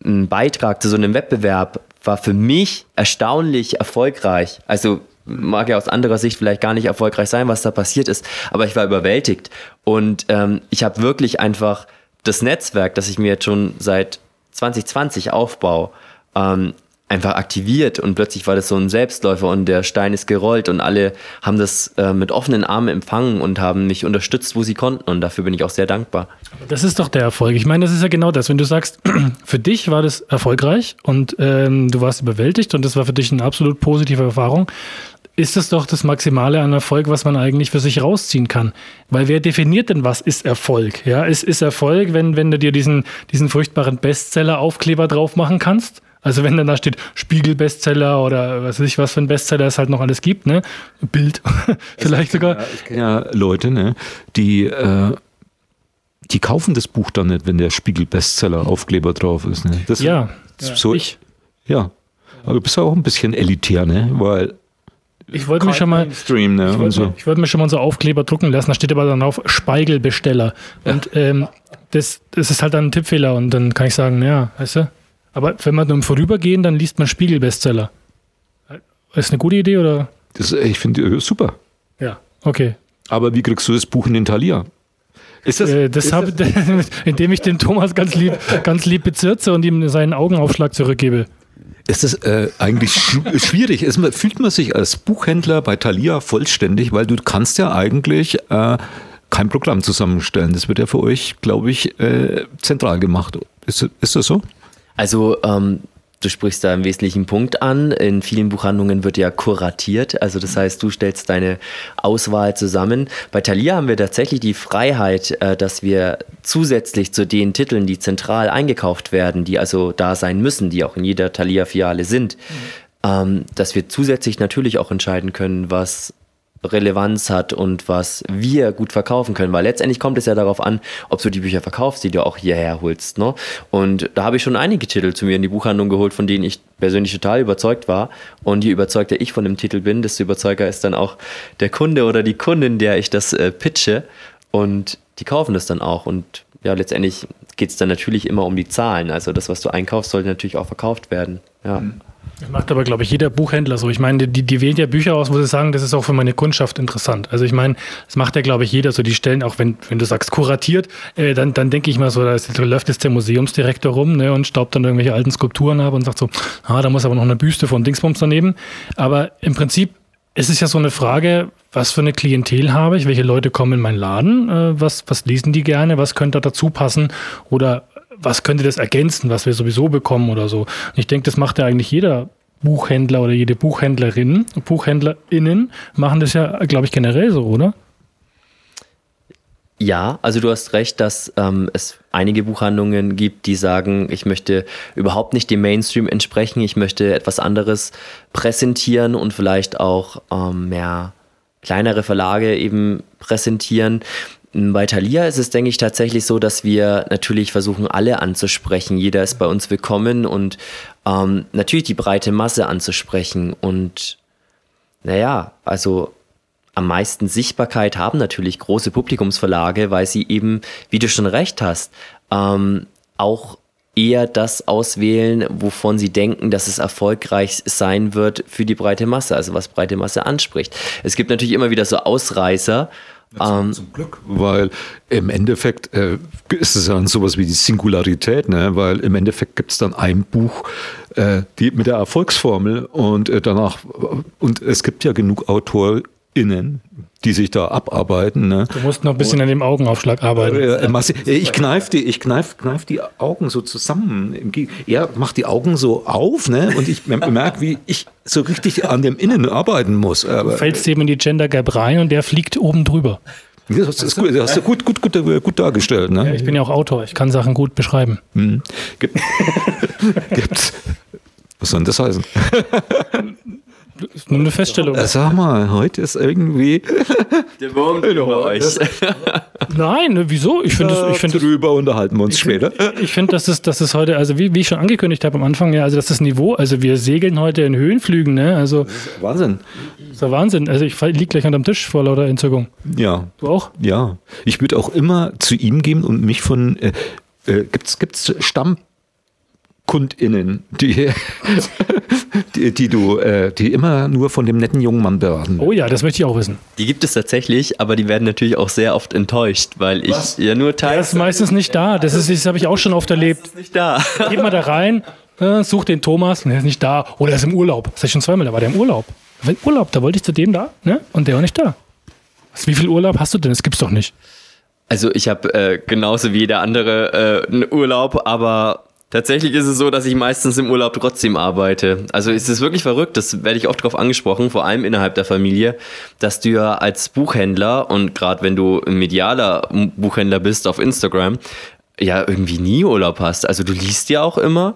Beitrag zu so einem Wettbewerb war für mich erstaunlich erfolgreich. Also mag ja aus anderer Sicht vielleicht gar nicht erfolgreich sein, was da passiert ist, aber ich war überwältigt und ähm, ich habe wirklich einfach das Netzwerk, das ich mir jetzt schon seit 2020 aufbaue, ähm, einfach aktiviert und plötzlich war das so ein Selbstläufer und der Stein ist gerollt und alle haben das äh, mit offenen Armen empfangen und haben mich unterstützt, wo sie konnten und dafür bin ich auch sehr dankbar. Das ist doch der Erfolg. Ich meine, das ist ja genau das. Wenn du sagst, für dich war das erfolgreich und ähm, du warst überwältigt und das war für dich eine absolut positive Erfahrung, ist es doch das Maximale an Erfolg, was man eigentlich für sich rausziehen kann. Weil wer definiert denn, was ist Erfolg? Ja, es ist Erfolg, wenn, wenn du dir diesen, diesen furchtbaren Bestseller-Aufkleber drauf machen kannst. Also wenn dann da steht Spiegel-Bestseller oder was weiß ich, was für ein Bestseller es halt noch alles gibt, ne? Bild vielleicht sogar. Ja, ich kenne ja Leute, ne, die, äh, die kaufen das Buch dann nicht, wenn der Spiegel-Bestseller-Aufkleber drauf ist. Ne? Das, ja, so ich. Ja, aber du bist ja auch ein bisschen elitär, ne? Weil ich wollte mir schon mal, ne, ich wollte, so. ich wollte mir schon mal so Aufkleber drucken lassen. Da steht aber dann auf Speigelbesteller. Und ähm, das, das ist halt dann ein Tippfehler. Und dann kann ich sagen, ja, weißt du. Aber wenn man nur im Vorübergehen, dann liest man Spiegelbestseller. Ist eine gute Idee oder? Das, ich finde äh, super. Ja, okay. Aber wie kriegst du das Buch in den Thalia? Ist das, äh, das, ist hab, das indem ich den Thomas ganz lieb, ganz lieb bezirze und ihm seinen Augenaufschlag zurückgebe ist es äh, eigentlich schwierig. Es, fühlt man sich als Buchhändler bei Thalia vollständig, weil du kannst ja eigentlich äh, kein Programm zusammenstellen. Das wird ja für euch, glaube ich, äh, zentral gemacht. Ist, ist das so? Also ähm, Du sprichst da einen wesentlichen Punkt an. In vielen Buchhandlungen wird ja kuratiert. Also das heißt, du stellst deine Auswahl zusammen. Bei Thalia haben wir tatsächlich die Freiheit, äh, dass wir zusätzlich zu den Titeln, die zentral eingekauft werden, die also da sein müssen, die auch in jeder Thalia-Filiale sind, mhm. dass wir zusätzlich natürlich auch entscheiden können, was Relevanz hat und was wir gut verkaufen können, weil letztendlich kommt es ja darauf an, ob du die Bücher verkaufst, die du auch hierher holst. Ne? Und da habe ich schon einige Titel zu mir in die Buchhandlung geholt, von denen ich persönlich total überzeugt war. Und je überzeugter ich von dem Titel bin, desto überzeuger ist dann auch der Kunde oder die Kundin, der ich das äh, pitche. Und die kaufen das dann auch. Und ja, letztendlich geht es dann natürlich immer um die Zahlen. Also das, was du einkaufst, sollte natürlich auch verkauft werden. Ja. Mhm. Das macht aber, glaube ich, jeder Buchhändler so. Ich meine, die, die wählen ja Bücher aus, wo sie sagen, das ist auch für meine Kundschaft interessant. Also ich meine, das macht ja, glaube ich, jeder so. Die stellen, auch wenn, wenn du sagst, kuratiert, äh, dann, dann denke ich mal so, da, ist, da läuft jetzt der Museumsdirektor rum ne, und staubt dann irgendwelche alten Skulpturen ab und sagt so, ah, da muss aber noch eine Büste von Dingsbums daneben. Aber im Prinzip ist es ja so eine Frage, was für eine Klientel habe ich, welche Leute kommen in meinen Laden, äh, was, was lesen die gerne, was könnte da dazu passen oder was könnte das ergänzen, was wir sowieso bekommen oder so. Und ich denke, das macht ja eigentlich jeder Buchhändler oder jede Buchhändlerin, BuchhändlerInnen machen das ja, glaube ich, generell so, oder? Ja, also du hast recht, dass ähm, es einige Buchhandlungen gibt, die sagen, ich möchte überhaupt nicht dem Mainstream entsprechen, ich möchte etwas anderes präsentieren und vielleicht auch ähm, mehr kleinere Verlage eben präsentieren. Bei Thalia ist es, denke ich, tatsächlich so, dass wir natürlich versuchen, alle anzusprechen. Jeder ist bei uns willkommen und ähm, natürlich die breite Masse anzusprechen. Und naja, also am meisten Sichtbarkeit haben natürlich große Publikumsverlage, weil sie eben, wie du schon recht hast, ähm, auch eher das auswählen, wovon sie denken, dass es erfolgreich sein wird für die breite Masse, also was breite Masse anspricht. Es gibt natürlich immer wieder so Ausreißer. Ja, zum, Glück, weil im Endeffekt äh, ist es ja sowas wie die Singularität, ne? weil im Endeffekt gibt es dann ein Buch äh, die, mit der Erfolgsformel und äh, danach, und es gibt ja genug Autoren, innen, die sich da abarbeiten. Ne? Du musst noch ein bisschen und, an dem Augenaufschlag arbeiten. Äh, ich kneife die, ich kneif, kneif die Augen so zusammen. Er macht die Augen so auf ne? und ich merke, wie ich so richtig an dem Innen arbeiten muss. Aber, du fällst eben in die Gender Gap rein und der fliegt oben drüber. Das ist gut, das hast du gut, gut, gut, gut dargestellt. Ne? Ja, ich bin ja auch Autor, ich kann Sachen gut beschreiben. Hm. Gibt, gibt's, was soll denn das heißen? ist nur eine Feststellung. Sag mal, heute ist irgendwie. Der Wurm über euch. Nein, ne, wieso? Ich finde ja, ich find, Drüber unterhalten wir uns ich später. Find, ich finde, dass es, dass es heute, also wie, wie ich schon angekündigt habe am Anfang, ja, also das ist das Niveau, also wir segeln heute in Höhenflügen, ne? Also, Wahnsinn. Das ist der Wahnsinn. Also ich liege gleich unterm Tisch vor lauter Entzückung. Ja. Du auch? Ja. Ich würde auch immer zu ihm gehen und mich von. Äh, äh, gibt's, gibt's Stamm KundInnen, die, die, die, du, äh, die immer nur von dem netten jungen Mann beraten. Oh ja, das möchte ich auch wissen. Die gibt es tatsächlich, aber die werden natürlich auch sehr oft enttäuscht, weil ich Was? ja nur teile. Das ist meistens nicht da. Das, ist, das habe ich auch schon oft erlebt. Das ist nicht da. Geht mal da rein, äh, such den Thomas und er ist nicht da. Oder er ist im Urlaub. Das habe ich schon zweimal, da war der im Urlaub. Im Urlaub, da wollte ich zu dem da, ne? Und der war nicht da. Was, wie viel Urlaub hast du denn? Das gibt's doch nicht. Also ich habe äh, genauso wie jeder andere äh, einen Urlaub, aber Tatsächlich ist es so, dass ich meistens im Urlaub trotzdem arbeite. Also es ist wirklich verrückt, das werde ich oft darauf angesprochen, vor allem innerhalb der Familie, dass du ja als Buchhändler und gerade wenn du ein medialer Buchhändler bist auf Instagram, ja irgendwie nie Urlaub hast. Also du liest ja auch immer.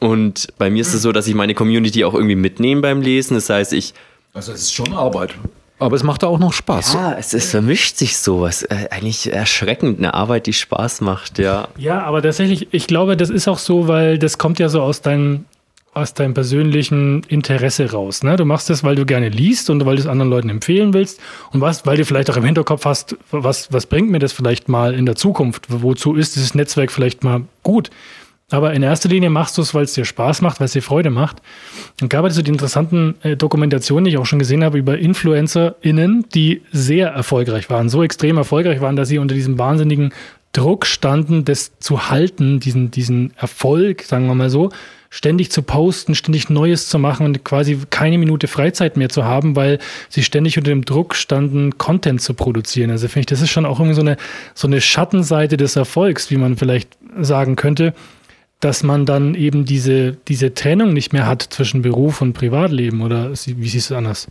Und bei mir ist es so, dass ich meine Community auch irgendwie mitnehme beim Lesen. Das heißt, ich. Also es ist schon Arbeit. Aber es macht auch noch Spaß. Ja, es, es vermischt sich sowas. Äh, eigentlich erschreckend, eine Arbeit, die Spaß macht, ja. Ja, aber tatsächlich, ich glaube, das ist auch so, weil das kommt ja so aus deinem, aus deinem persönlichen Interesse raus. Ne? Du machst das, weil du gerne liest und weil du es anderen Leuten empfehlen willst und was, weil du vielleicht auch im Hinterkopf hast, was, was bringt mir das vielleicht mal in der Zukunft? Wozu ist dieses Netzwerk vielleicht mal gut? Aber in erster Linie machst du es, weil es dir Spaß macht, weil es dir Freude macht. Und gab es so die interessanten äh, Dokumentationen, die ich auch schon gesehen habe, über InfluencerInnen, die sehr erfolgreich waren, so extrem erfolgreich waren, dass sie unter diesem wahnsinnigen Druck standen, das zu halten, diesen, diesen Erfolg, sagen wir mal so, ständig zu posten, ständig Neues zu machen und quasi keine Minute Freizeit mehr zu haben, weil sie ständig unter dem Druck standen, Content zu produzieren. Also finde ich, das ist schon auch irgendwie so eine, so eine Schattenseite des Erfolgs, wie man vielleicht sagen könnte dass man dann eben diese, diese Trennung nicht mehr hat zwischen Beruf und Privatleben oder wie siehst du es anders?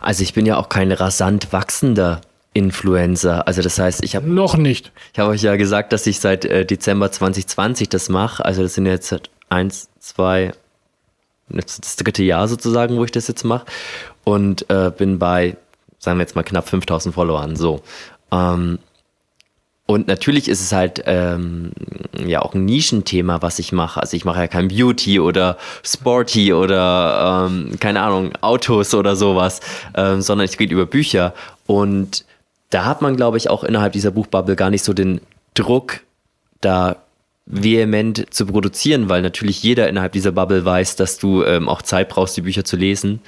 Also ich bin ja auch kein rasant wachsender Influencer. Also das heißt, ich habe noch nicht. Ich habe euch ja gesagt, dass ich seit äh, Dezember 2020 das mache. Also das sind jetzt eins, zwei, das dritte Jahr sozusagen, wo ich das jetzt mache und äh, bin bei, sagen wir jetzt mal knapp 5000 Followern. So. Ähm, und natürlich ist es halt ähm, ja auch ein Nischenthema, was ich mache. Also ich mache ja kein Beauty oder Sporty oder ähm, keine Ahnung, Autos oder sowas, ähm, sondern ich rede über Bücher. Und da hat man, glaube ich, auch innerhalb dieser Buchbubble gar nicht so den Druck, da vehement zu produzieren, weil natürlich jeder innerhalb dieser Bubble weiß, dass du ähm, auch Zeit brauchst, die Bücher zu lesen.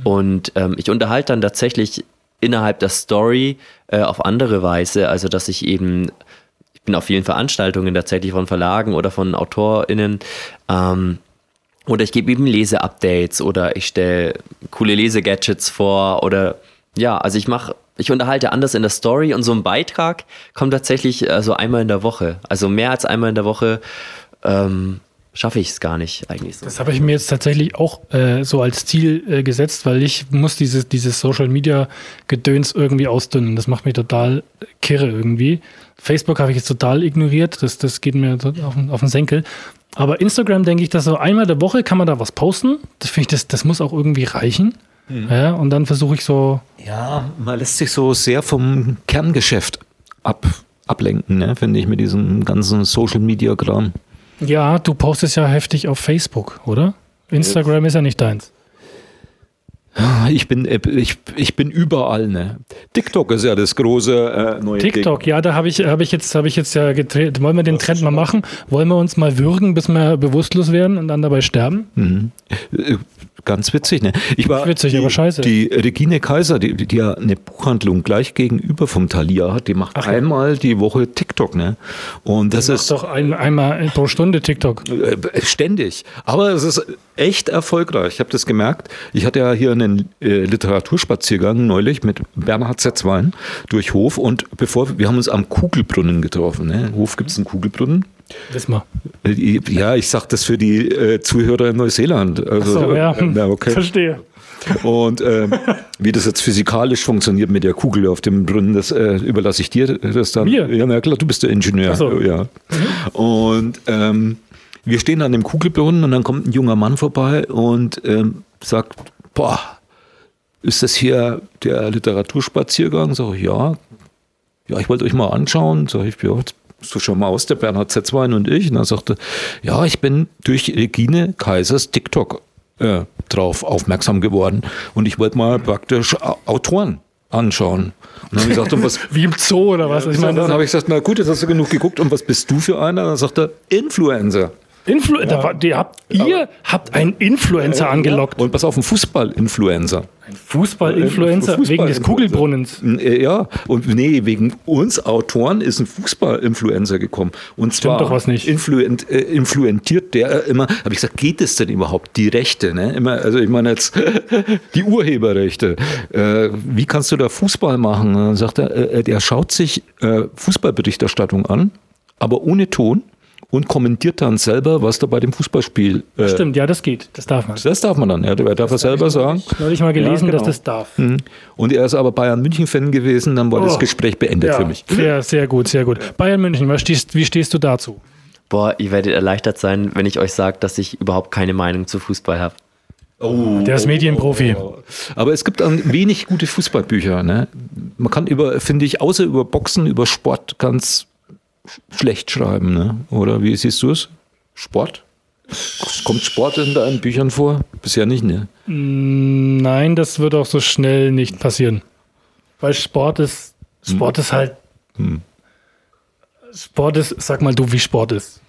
Mhm. Und ähm, ich unterhalte dann tatsächlich innerhalb der Story äh, auf andere Weise. Also, dass ich eben, ich bin auf vielen Veranstaltungen tatsächlich von Verlagen oder von AutorInnen. Ähm, oder ich gebe eben Leseupdates oder ich stelle coole Lesegadgets vor oder ja, also ich mache, ich unterhalte anders in der Story und so ein Beitrag kommt tatsächlich äh, so einmal in der Woche. Also mehr als einmal in der Woche. Ähm, schaffe ich es gar nicht eigentlich so. Das habe ich mir jetzt tatsächlich auch äh, so als Ziel äh, gesetzt, weil ich muss dieses, dieses Social Media Gedöns irgendwie ausdünnen. Das macht mich total kirre irgendwie. Facebook habe ich jetzt total ignoriert, das, das geht mir auf, auf den Senkel. Aber Instagram denke ich, dass so einmal der Woche kann man da was posten. Das finde ich, das, das muss auch irgendwie reichen. Mhm. Ja, und dann versuche ich so. Ja, man lässt sich so sehr vom Kerngeschäft ab, ablenken, ne, finde ich, mit diesem ganzen Social Media Kram. Ja, du postest ja heftig auf Facebook, oder? Instagram ist ja nicht deins. Ich bin, äh, ich, ich bin überall, ne? TikTok ist ja das große äh, neue TikTok, Ding. ja, da habe ich, hab ich jetzt, habe ich jetzt ja gedreht. Wollen wir den Trend mal machen? Wollen wir uns mal würgen, bis wir bewusstlos werden und dann dabei sterben? Äh, Ganz witzig, ne? Ich war Witzig, die, aber scheiße. Die Regine Kaiser, die, die ja eine Buchhandlung gleich gegenüber vom Thalia hat, die macht Ach ja. einmal die Woche TikTok, ne? Und das Das ist ist doch ein, einmal pro Stunde TikTok. äh, ständig. Aber es ist echt erfolgreich. Ich habe das gemerkt. Ich hatte ja hier einen äh, Literaturspaziergang neulich mit Bernhard Setzwein durch Hof und bevor wir haben uns am Kugelbrunnen getroffen. Ne? Hof gibt es einen Kugelbrunnen. Wissen wir. Äh, Ja, ich sage das für die äh, Zuhörer in Neuseeland. Also, So, ja. äh, ja, okay. Verstehe. Und ähm, wie das jetzt physikalisch funktioniert mit der Kugel auf dem Brunnen, das äh, überlasse ich dir. Das dann. Mir? Ja, na klar, du bist der Ingenieur. So. Ja. Und ähm, wir stehen an dem Kugelbrunnen und dann kommt ein junger Mann vorbei und ähm, sagt, boah, ist das hier der Literaturspaziergang? Sag ich, ja. Ja, ich wollte euch mal anschauen. Sag ich, ja, so schon mal aus, der Bernhard Zetzwein und ich. Und dann sagte, ja, ich bin durch Regine Kaisers TikTok äh, drauf aufmerksam geworden. Und ich wollte mal praktisch Au- Autoren anschauen. Und dann habe ich gesagt, und was, Wie im Zoo oder was? ich meine, dann habe ich gesagt, na gut, jetzt hast du genug geguckt. Und was bist du für einer? Dann sagt er, Influencer. Influ da war, die habt, ihr habt einen Influencer angelockt. Und pass auf, ein Fußball-Influencer. Ein Fußball-Influencer Fußball- wegen des Kugelbrunnens. Äh, Ja, und nee, wegen uns Autoren ist ein Fußball-Influencer gekommen. Und zwar doch was nicht. Influent, äh, influentiert der immer, habe ich gesagt, geht es denn überhaupt? Die Rechte, ne? Immer, also ich meine jetzt die Urheberrechte. Äh, wie kannst du da Fußball machen? Dann sagt er, äh, der schaut sich äh, Fußballberichterstattung an, aber ohne Ton und kommentiert dann selber, was da bei dem Fußballspiel. Äh, Stimmt, ja, das geht. Das darf man. Das darf man dann, ja. Der darf er selber sagen. Neulich mal gelesen, Ja, genau. dass das darf. Mhm. Und er ist aber Bayern München-Fan gewesen, dann war das Oh. Gespräch beendet Ja, für mich. sehr, sehr gut, sehr gut. Bayern München, was stehst, wie stehst du dazu? Boah, ihr werdet erleichtert sein, wenn ich euch sage, dass ich überhaupt keine Meinung zu Fußball habe. Der ist Medienprofi. Aber es gibt dann wenig gute Fußballbücher. Ne? Man kann über, finde ich, außer über Boxen, über Sport ganz schlecht schreiben. Ne? Oder wie siehst du es? Sport? Kommt Sport in deinen Büchern vor? Bisher nicht, ne? Nein, das wird auch so schnell nicht passieren. Weil Sport ist, Sport ist halt, Sport ist, sag mal du, wie Sport ist.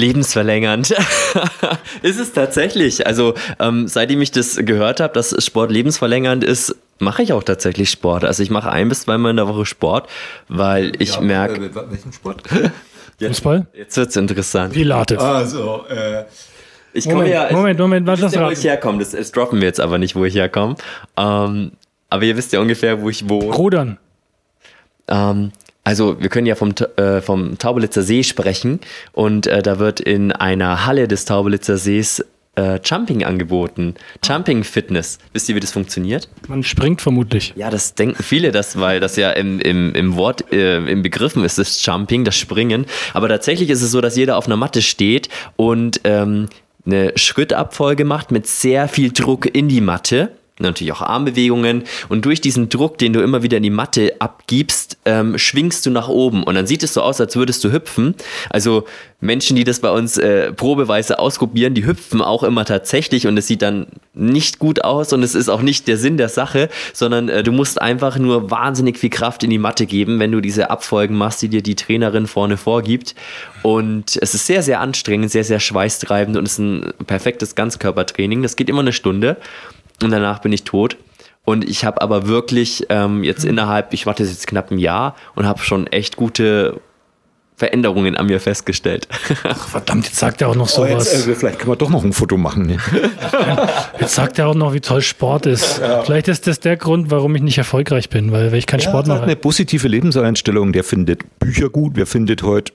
Lebensverlängernd. ist es tatsächlich. Also, ähm, seitdem ich das gehört habe, dass Sport lebensverlängernd ist, mache ich auch tatsächlich Sport. Also, ich mache ein bis zweimal in der Woche Sport, weil ich merke, welchen Sport? Fußball? jetzt wird es interessant. Pilates. Also, äh, Ich komme Moment, ja. ich- Moment, Moment, was das ja, wo ich herkomme. Das, das droppen wir jetzt aber nicht, wo ich herkomme. Ähm, aber ihr wisst ja ungefähr, wo ich wohne. Rudern. Ähm, also wir können ja vom, äh, vom Taubelitzer See sprechen und äh, da wird in einer Halle des Taubelitzer Sees äh, Jumping angeboten. Jumping Fitness. Wisst ihr, wie das funktioniert? Man springt vermutlich. Ja, das denken viele, das, weil das ja im, im, im Wort, äh, im Begriffen ist, das Jumping, das Springen. Aber tatsächlich ist es so, dass jeder auf einer Matte steht und ähm, eine Schrittabfolge macht mit sehr viel Druck in die Matte. Natürlich auch Armbewegungen. Und durch diesen Druck, den du immer wieder in die Matte abgibst, ähm, schwingst du nach oben. Und dann sieht es so aus, als würdest du hüpfen. Also Menschen, die das bei uns äh, probeweise ausprobieren, die hüpfen auch immer tatsächlich. Und es sieht dann nicht gut aus. Und es ist auch nicht der Sinn der Sache, sondern äh, du musst einfach nur wahnsinnig viel Kraft in die Matte geben, wenn du diese Abfolgen machst, die dir die Trainerin vorne vorgibt. Und es ist sehr, sehr anstrengend, sehr, sehr schweißtreibend und es ist ein perfektes Ganzkörpertraining. Das geht immer eine Stunde und danach bin ich tot. Und ich habe aber wirklich ähm, jetzt innerhalb, ich das jetzt knapp ein Jahr und habe schon echt gute Veränderungen an mir festgestellt. Verdammt, jetzt sagt er auch noch oh, jetzt, sowas. äh, vielleicht können wir doch noch ein Foto machen. Ne? Jetzt sagt er auch noch, wie toll Sport ist. Vielleicht ist das der Grund, warum ich nicht erfolgreich bin, weil, weil ich keinen Sport Er hat mache. eine positive Lebenseinstellung. Der findet Bücher gut. Wer findet heute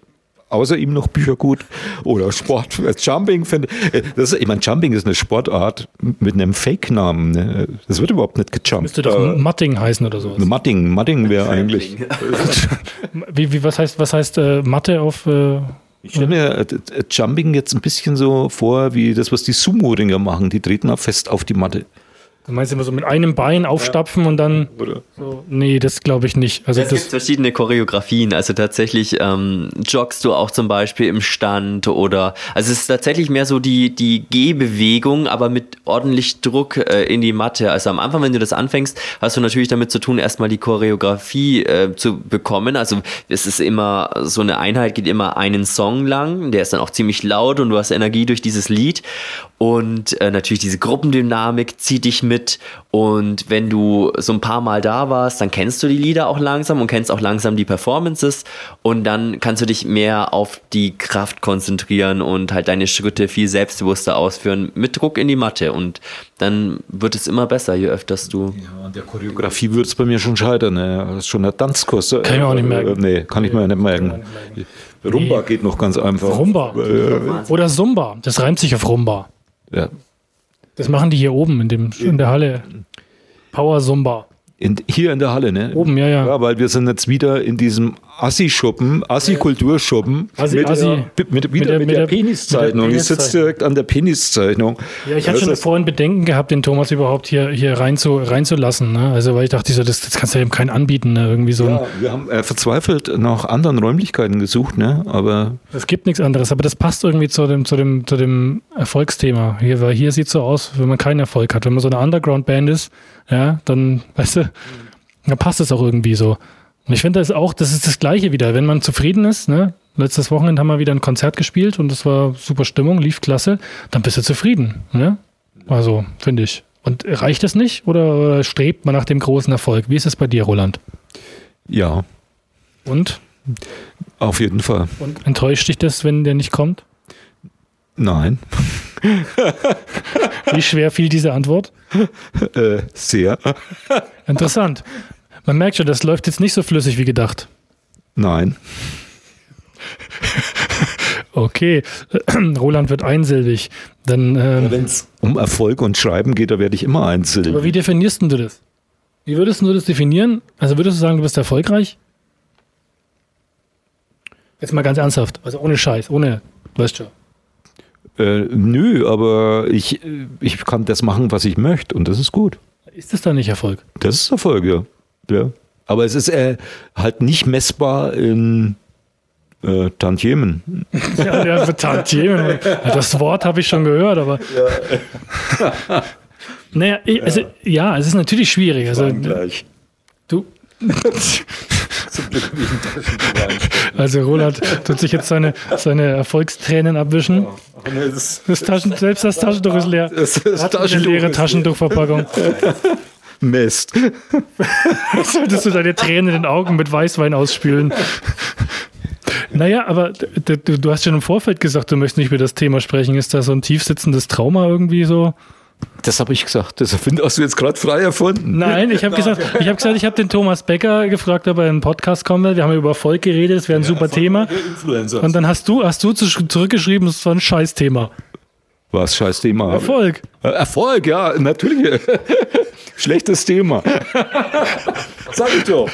außer ihm noch Bücher gut? Oder Sport. Jumping findet. äh, Das ist, ich meine, Jumping ist eine Sportart mit einem Fake-Namen. Ne? Das wird überhaupt nicht gejumpt. Müsste doch Äh, Matting heißen oder sowas. Matting. Matting wäre eigentlich. Wie, wie, was heißt, was heißt äh, Mathe auf. Äh, Ich stelle mir äh, äh, Jumping jetzt ein bisschen so vor, wie das, was die Sumo-Ringer machen. Die treten auch fest auf die Matte. Du meinst immer so mit einem Bein aufstapfen und dann. Oder? So, nee, das glaube ich nicht. Also es gibt verschiedene Choreografien. Also tatsächlich ähm, joggst du auch zum Beispiel im Stand oder also es ist tatsächlich mehr so die, die Gehbewegung, aber mit ordentlich Druck äh, in die Matte. Also am Anfang, wenn du das anfängst, hast du natürlich damit zu tun, erstmal die Choreografie äh, zu bekommen. Also es ist immer, so eine Einheit geht immer einen Song lang, der ist dann auch ziemlich laut und du hast Energie durch dieses Lied. Und äh, natürlich diese Gruppendynamik zieht dich mit. Und wenn du so ein paar Mal da warst, dann kennst du die Lieder auch langsam und kennst auch langsam die Performances. Und dann kannst du dich mehr auf die Kraft konzentrieren und halt deine Schritte viel selbstbewusster ausführen mit Druck in die Matte. Und dann wird es immer besser, je öfters du. Ja, an der Choreografie würde es bei mir schon scheitern. Ne? Das ist schon ein Tanzkurs. Kann ich mir auch nicht merken. Äh, nee, kann ich mir nicht merken. Rumba geht noch ganz einfach. Rumba. Oder Zumba. Das reimt sich auf Rumba. Ja. Das machen die hier oben in, dem, in der Halle. Power Zumba. In, hier in der Halle, ne? Oben, ja, ja. Ja, weil wir sind jetzt wieder in diesem Assi-Schuppen, Assi-Kulturschuppen. Assi- mit, Assi. mit, mit, wieder der- mit, mit der, der- Peniszeichnung. mit Ich sitze direkt an der Peniszeichnung. Ja, ich hatte schon Das ist- vorhin Bedenken gehabt, den Thomas überhaupt hier, hier rein zu, reinzulassen. Ne? Also, weil ich dachte, so, das, das kannst du ja eben keinen anbieten. Ne? Irgendwie so Ja, wir haben äh, verzweifelt nach anderen Räumlichkeiten gesucht, ne? aber Es gibt nichts anderes, aber das passt irgendwie zu dem, zu dem, zu dem Erfolgsthema. Hier, weil hier sieht so aus, wenn man keinen Erfolg hat. Wenn man so eine Underground-Band ist, ja, dann, weißt du, dann passt es auch irgendwie so. Und ich finde das auch, das ist das Gleiche wieder. Wenn man zufrieden ist, ne? Letztes Wochenende haben wir wieder ein Konzert gespielt und das war super Stimmung, lief klasse, dann bist du zufrieden, ne? Also, finde ich. Und reicht es nicht oder, oder strebt man nach dem großen Erfolg? Wie ist es bei dir, Roland? ja, Und? auf jeden Fall. Und enttäuscht dich das, wenn der nicht kommt? Nein, Wie schwer fiel diese Antwort? äh, sehr. Interessant. Man merkt schon, das läuft jetzt nicht so flüssig wie gedacht. Nein. Okay, Roland wird einsilbig. Dann, ähm, Wenn es um Erfolg und Schreiben geht, da werde ich immer einzeln. aber wie definierst du das? Wie würdest du das definieren? Also würdest du sagen, du bist erfolgreich? Jetzt mal ganz ernsthaft, also ohne Scheiß, ohne, weißt du. Äh, nö, aber ich, ich kann das machen, was ich möchte und das ist gut. Ist das dann nicht Erfolg? Das ist Erfolg, ja. Ja. Aber es ist äh, halt nicht messbar in äh, Tantiemen. Ja, der wird Tantiemen. Ja, Das Wort habe ich schon gehört, aber. Naja, ich, also, ja, es ist natürlich schwierig. Also, gleich. du. Also Roland tut sich jetzt seine, seine Erfolgstränen abwischen. Das Taschen, selbst das Taschentuch ist leer. Das, das hat eine Taschentuch leere ist Taschentuchverpackung. Mist. Solltest du deine Tränen in den Augen mit Weißwein ausspülen. Naja, aber du, du hast schon im Vorfeld gesagt, du möchtest nicht über das Thema sprechen. Ist da so ein tiefsitzendes Trauma irgendwie so? Das habe ich gesagt. Das hast du jetzt gerade frei erfunden. Nein, ich habe gesagt, ich habe gesagt, ich habe den Thomas Becker gefragt, ob er in einen Podcast kommen will. Wir haben über Erfolg geredet, das wäre ein super Thema. Und dann hast du, hast du zu- zurückgeschrieben, es war ein Scheißthema. Was scheiß Thema. Erfolg. Äh, Erfolg, ja, natürlich. Schlechtes Thema. Sag ich doch.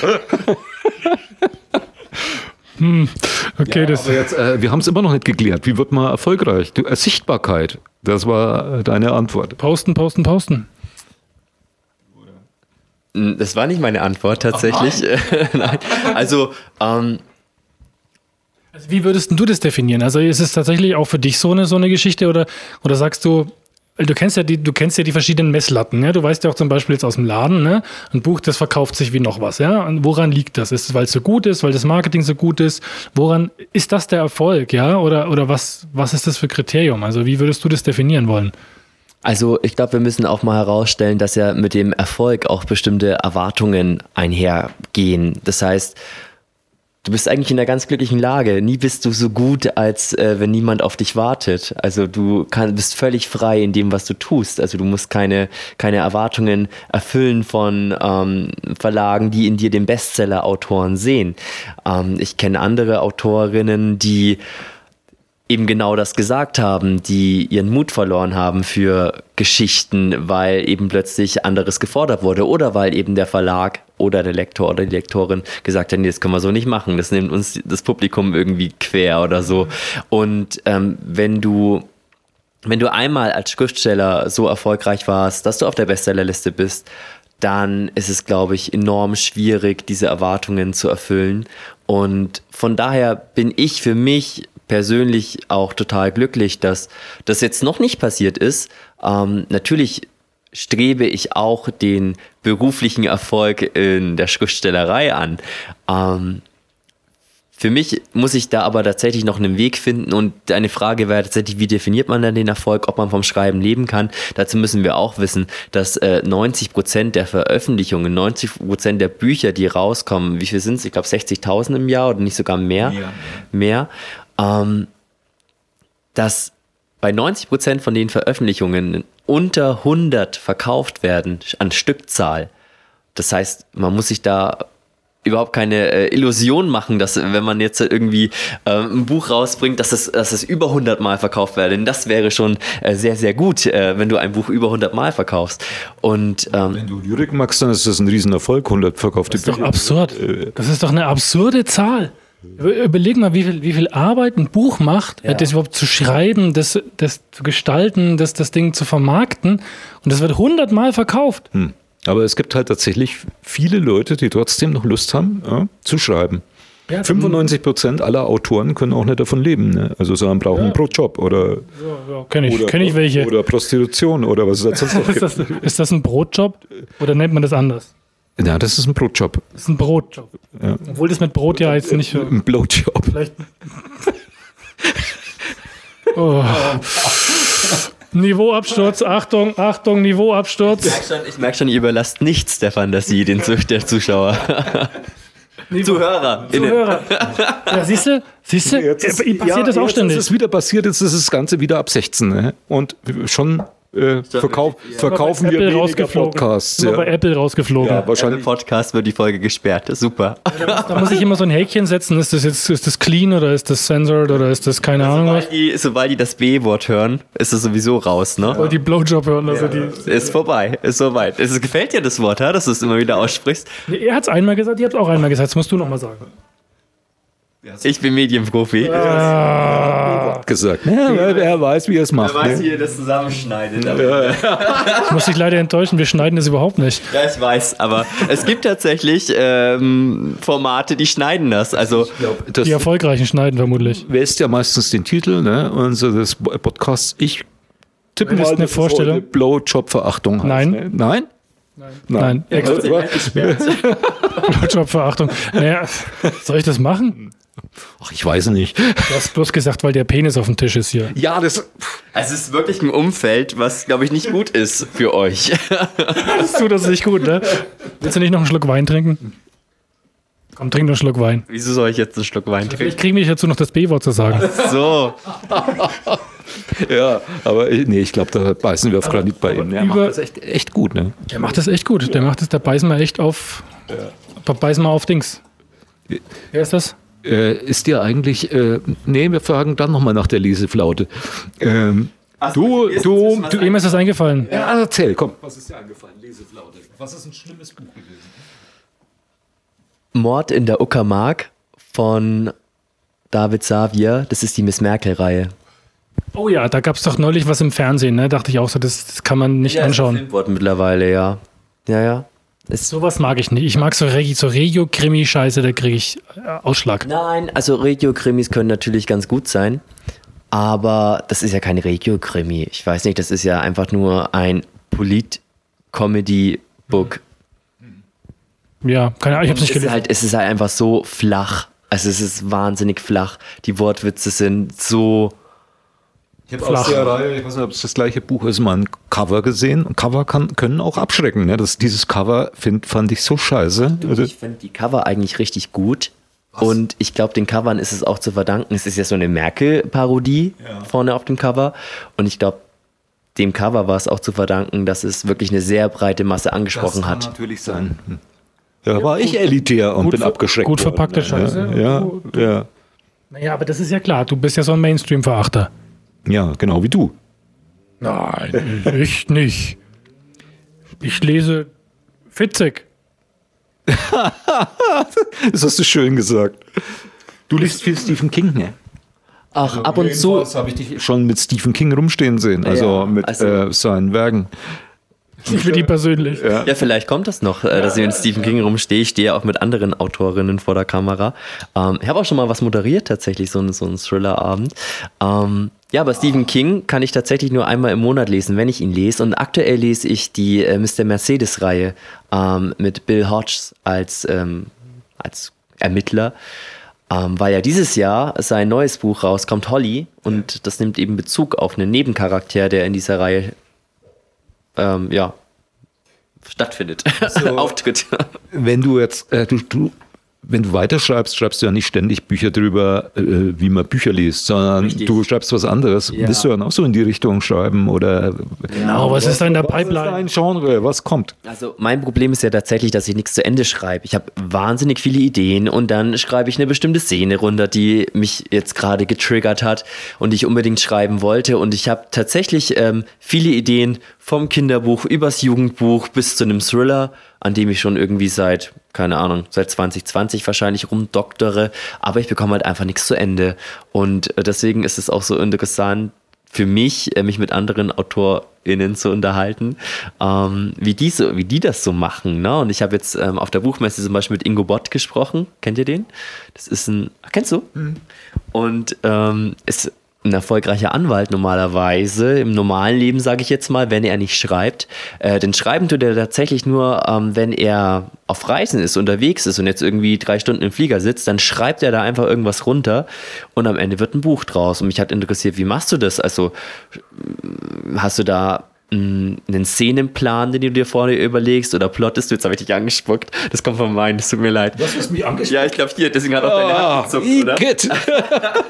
Okay, das. Aber jetzt, äh, wir haben es immer noch nicht geklärt. Wie wird man erfolgreich? Du, äh, Sichtbarkeit. Das war äh, deine Antwort. Posten, posten, posten. Das war nicht meine Antwort tatsächlich. Nein. Also, ähm, Also wie würdest du das definieren? Also ist es tatsächlich auch für dich so eine, so eine Geschichte oder, oder sagst du, du kennst ja die, du kennst ja die verschiedenen Messlatten, ne? Du weißt ja auch zum Beispiel jetzt aus dem Laden, ne? Ein Buch, das verkauft sich wie noch was, ja? Und woran liegt das? Ist es, weil es so gut ist, weil das Marketing so gut ist? Woran ist das der Erfolg, ja? Oder, oder was, was ist das für Kriterium? Also wie würdest du das definieren wollen? Also ich glaube, wir müssen auch mal herausstellen, dass ja mit dem Erfolg auch bestimmte Erwartungen einhergehen. Das heißt, du bist eigentlich in einer ganz glücklichen Lage. Nie bist du so gut, als äh, wenn niemand auf dich wartet. Also du kann, bist völlig frei in dem, was du tust. Also du musst keine, keine Erwartungen erfüllen von ähm, Verlagen, die in dir den Bestseller-Autoren sehen. Ähm, ich kenne andere Autorinnen, die eben genau das gesagt haben, die ihren Mut verloren haben für Geschichten, weil eben plötzlich anderes gefordert wurde oder weil eben der Verlag oder der Lektor oder die Lektorin gesagt hat, nee, das können wir so nicht machen, das nimmt uns das Publikum irgendwie quer oder so. Und ähm, wenn du wenn du einmal als Schriftsteller so erfolgreich warst, dass du auf der Bestsellerliste bist, dann ist es, glaube ich, enorm schwierig, diese Erwartungen zu erfüllen. Und von daher bin ich für mich persönlich auch total glücklich, dass das jetzt noch nicht passiert ist. Ähm, natürlich strebe ich auch den beruflichen Erfolg in der Schriftstellerei an. Ähm, für mich muss ich da aber tatsächlich noch einen Weg finden und eine Frage wäre tatsächlich, wie definiert man dann den Erfolg, ob man vom Schreiben leben kann. Dazu müssen wir auch wissen, dass äh, 90 Prozent der Veröffentlichungen, 90 Prozent der Bücher, die rauskommen, wie viel sind es? Ich glaube 60.000 im Jahr oder nicht sogar mehr, Ja. mehr, ähm, dass bei 90 Prozent von den Veröffentlichungen unter 100 verkauft werden an Stückzahl. Das heißt, man muss sich da überhaupt keine äh, Illusion machen, dass wenn man jetzt irgendwie ähm, ein Buch rausbringt, dass es, dass es über 100 Mal verkauft werde. Denn das wäre schon äh, sehr, sehr gut, äh, wenn du ein Buch über 100 Mal verkaufst. Und ähm, Wenn du Lyrik magst, dann ist das ein Riesenerfolg, 100 verkaufte Das ist doch Bücher. absurd. Äh, Das ist doch eine absurde Zahl. Über- Überleg mal, wie viel, wie viel Arbeit ein Buch macht, das überhaupt zu schreiben, das, das zu gestalten, das, das Ding zu vermarkten. Und das wird hundertmal verkauft. Hm. Aber es gibt halt tatsächlich viele Leute, die trotzdem noch Lust haben, ja, zu schreiben. Ja, 95 Prozent aller Autoren können auch nicht davon leben. Ne? Also sondern brauchen einen Brotjob oder, Ja, Kenne ich, oder, kenn ich welche. oder Prostitution oder was es sonst noch ist, das, ist das ein Brotjob oder nennt man das anders? Ja, das ist ein Brotjob. Das ist ein Brotjob. Ja. Obwohl das mit Brot ja jetzt nicht. Ein Blowjob. Vielleicht. Oh. Niveauabsturz, Achtung, Achtung, Niveauabsturz. ich merke schon, ihr überlasst nichts der Fantasie den der Zuschauer. Zuhörer. Zuhörer. Ja, siehst du? Siehst du? Jetzt ist- passiert ja, das auch jetzt ständig. ist es wieder passiert, jetzt ist das Ganze wieder ab 16. Ne? Und schon äh, verkauf, verkaufen wir Apple weniger rausgeflogen. Podcasts. Ja. bei Apple rausgeflogen. ja, Im wahrscheinlich. Podcast wird die Folge gesperrt. Super. Da muss ich immer so ein Häkchen setzen. Ist das jetzt ist das clean oder ist das censored oder ist das keine Ahnung was? Sobald die, sobald die das B-Wort hören, ist es sowieso raus, ne? Oder die Blowjob hören. Also die, Ist vorbei, ist soweit. Es gefällt dir das Wort, ja, dass du es immer wieder aussprichst. Er hat es einmal gesagt, ihr habt es auch einmal gesagt. Das musst du nochmal sagen. Ich bin Medienprofi. gesagt. Ja, wer, wer weiß, wie er es macht. weiß, Ne? wie ihr das zusammenschneidet. Ich muss dich leider enttäuschen, wir schneiden das überhaupt nicht. Ja, ich weiß, aber es gibt tatsächlich ähm, Formate, die schneiden das. Also Das Die erfolgreichen schneiden vermutlich. wässt ja meistens den Titel ne? unseres Podcasts. Ich tippe mal, eine Vorstellung? Blowjob-Verachtung heißt. Nein. Ne? Nein? Nein, Also, Blowjob-Verachtung. Naja, soll ich das machen? Ach, ich weiß nicht. Du hast bloß gesagt, weil der Penis auf dem Tisch ist hier. Ja, das. es ist wirklich ein Umfeld, was, glaube ich, nicht gut ist für euch. Das tut das nicht gut, ne? Willst du nicht noch einen Schluck Wein trinken? Komm, trink noch einen Schluck Wein. Wieso soll ich jetzt einen Schluck Wein Ich trinken? kriege mich dazu noch das B-Wort zu sagen. So, Ja, aber ich- nee, ich glaube, da beißen wir auf Granit bei ihm. Er macht das echt, echt gut, ne? Der macht das echt gut. Der macht das, da beißen wir echt auf. Da beißen wir auf Dings. Wer ist das? Äh, ist dir eigentlich, äh, nee, wir fragen dann nochmal nach der Leseflaute. Ähm, du, du, du, Wem ist das eingefallen? ja, erzähl, komm. Was ist dir eingefallen? Leseflaute. Was ist ein schlimmes Buch gewesen? Mord in der Uckermark von David Savier. Das ist die Miss Merkel-Reihe. Oh ja, da gab es doch neulich was im Fernsehen, ne? Dachte ich auch so, das, das kann man nicht anschauen. Filmwort mittlerweile, ja. Ja, ja. Ist Sowas mag ich nicht. Ich mag so, Regi, so Regio-Krimi-Scheiße, da kriege ich äh, Ausschlag. Nein, also Regio-Krimis können natürlich ganz gut sein, aber das ist ja kein Regio-Krimi. Ich weiß nicht, das ist ja einfach nur ein Polit-Comedy-Book. Ja, keine Ahnung, ich hab's Es nicht gelesen. halt, es ist halt einfach so flach. Also es ist wahnsinnig flach. Die Wortwitze sind so. Ich habe aus der Reihe, ich weiß nicht, ob es das gleiche Buch ist, mal ein Cover gesehen. Und Cover kann, können auch abschrecken. Ne? Das, dieses Cover find, fand ich so scheiße. Also, Ich finde die Cover eigentlich richtig gut. Und ich glaube, den Covern ist es auch zu verdanken. Es ist ja so eine Merkel-Parodie vorne auf dem Cover. Und ich glaube, dem Cover war es auch zu verdanken, dass es wirklich eine sehr breite Masse angesprochen hat. natürlich sein. Ja, war ich elitär und gut bin abgeschreckt. gut worden, verpackte ne? Scheiße. Ja, ja, ja. Naja, aber das ist ja klar, du bist ja so ein Mainstream-Verachter. Ja, genau wie du. Nein, ich nicht. Ich lese Fitzek. Das hast du schön gesagt. Du liest viel Stephen King, ne? Ach, ab und zu. Das habe ich dich schon mit Stephen King rumstehen sehen, also Ja, mit also- äh, seinen Werken. Ich für die persönlich. Ja, vielleicht kommt das noch, äh, dass ich mit Stephen King rumstehe. Ich stehe ja auch mit anderen Autorinnen vor der Kamera. Ähm, ich habe auch schon mal was moderiert, tatsächlich, so so ein Thriller-Abend. Ähm, ja, aber Stephen King kann ich tatsächlich nur einmal im Monat lesen, wenn ich ihn lese. Und aktuell lese ich die äh, Mr. Mercedes-Reihe ähm, mit Bill Hodges als, ähm, als Ermittler. Ähm, weil ja dieses Jahr sein neues Buch rauskommt, Holly. Und das nimmt eben Bezug auf einen Nebencharakter, der in dieser Reihe ähm, ja, stattfindet, auftritt. Wenn du jetzt, äh, du, du, wenn du weiterschreibst, schreibst du ja nicht ständig Bücher drüber, äh, wie man Bücher liest, sondern Richtig. du schreibst was anderes. Ja. Willst du dann auch so in die Richtung schreiben oder Genau, was ist da in der was ist Pipeline? dein Genre? Was kommt? Also mein Problem ist ja tatsächlich, dass ich nichts zu Ende schreibe. Ich habe wahnsinnig viele Ideen und dann schreibe ich eine bestimmte Szene runter, die mich jetzt gerade getriggert hat und ich unbedingt schreiben wollte. Und ich habe tatsächlich ähm, viele Ideen vom Kinderbuch übers Jugendbuch bis zu einem Thriller, an dem ich schon irgendwie seit, keine Ahnung, seit 2020 wahrscheinlich rumdoktere. Aber ich bekomme halt einfach nichts zu Ende. Und äh, deswegen ist es auch so interessant, für mich, äh, mich mit anderen AutorInnen zu unterhalten, ähm, wie, die so, wie die das so machen. Ne? Und ich habe jetzt ähm, auf der Buchmesse zum Beispiel mit Ingo Bott gesprochen. Kennt ihr den? Das ist ein, kennst du? Und ähm, ist ein erfolgreicher Anwalt normalerweise, im normalen Leben sage ich jetzt mal, wenn er nicht schreibt. Äh, denn schreiben tut er tatsächlich nur, ähm, wenn er auf Reisen ist, unterwegs ist und jetzt irgendwie drei Stunden im Flieger sitzt, dann schreibt er da einfach irgendwas runter und am Ende wird ein Buch draus. Und mich hat interessiert, wie machst du das? Also hast du da einen Szenenplan, den du dir vorne überlegst oder plottest du? Jetzt habe ich dich angespuckt. Das kommt von meinen, das tut mir leid. Was ist mich angesprochen? Ja, ich glaube hier, deswegen hat auch deine Hand gezuckt, oder?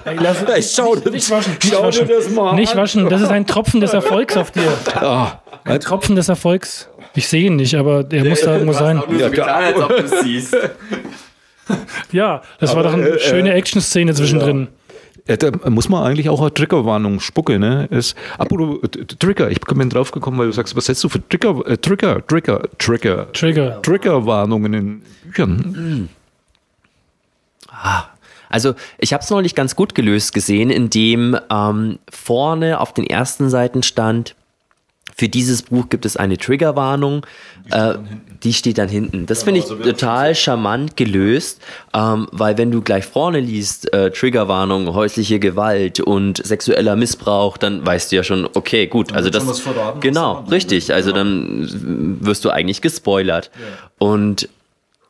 Ey, lass, Ich schau, nicht waschen, nicht schau waschen. dir das mal Nicht an. waschen, das ist ein Tropfen des Erfolgs auf dir. Ah, Ein Tropfen des Erfolgs. Ich sehe ihn nicht, aber der muss da irgendwo sein. Auch nur so getan, als ob du es siehst. Ja, das war doch äh, eine schöne Action-Szene zwischendrin. Ja, da muss man eigentlich auch eine Triggerwarnung spucke, ne? Ist, apropos äh, Trigger, ich bin drauf gekommen, weil du sagst, was setzt du für Trigger, äh, Trigger, Trigger, Trigger, Trigger. Triggerwarnungen in Büchern? Also ich habe es neulich ganz gut gelöst gesehen, indem ähm, vorne auf den ersten Seiten stand, für dieses Buch gibt es eine Triggerwarnung. Äh, die steht dann hinten. Das finde ich total charmant gelöst, ähm, weil wenn du gleich vorne liest, äh, Triggerwarnung, häusliche Gewalt und sexueller Missbrauch, dann weißt du ja schon, okay, gut. Also wird das verraten, genau, richtig. Also dann wirst du eigentlich gespoilert. Und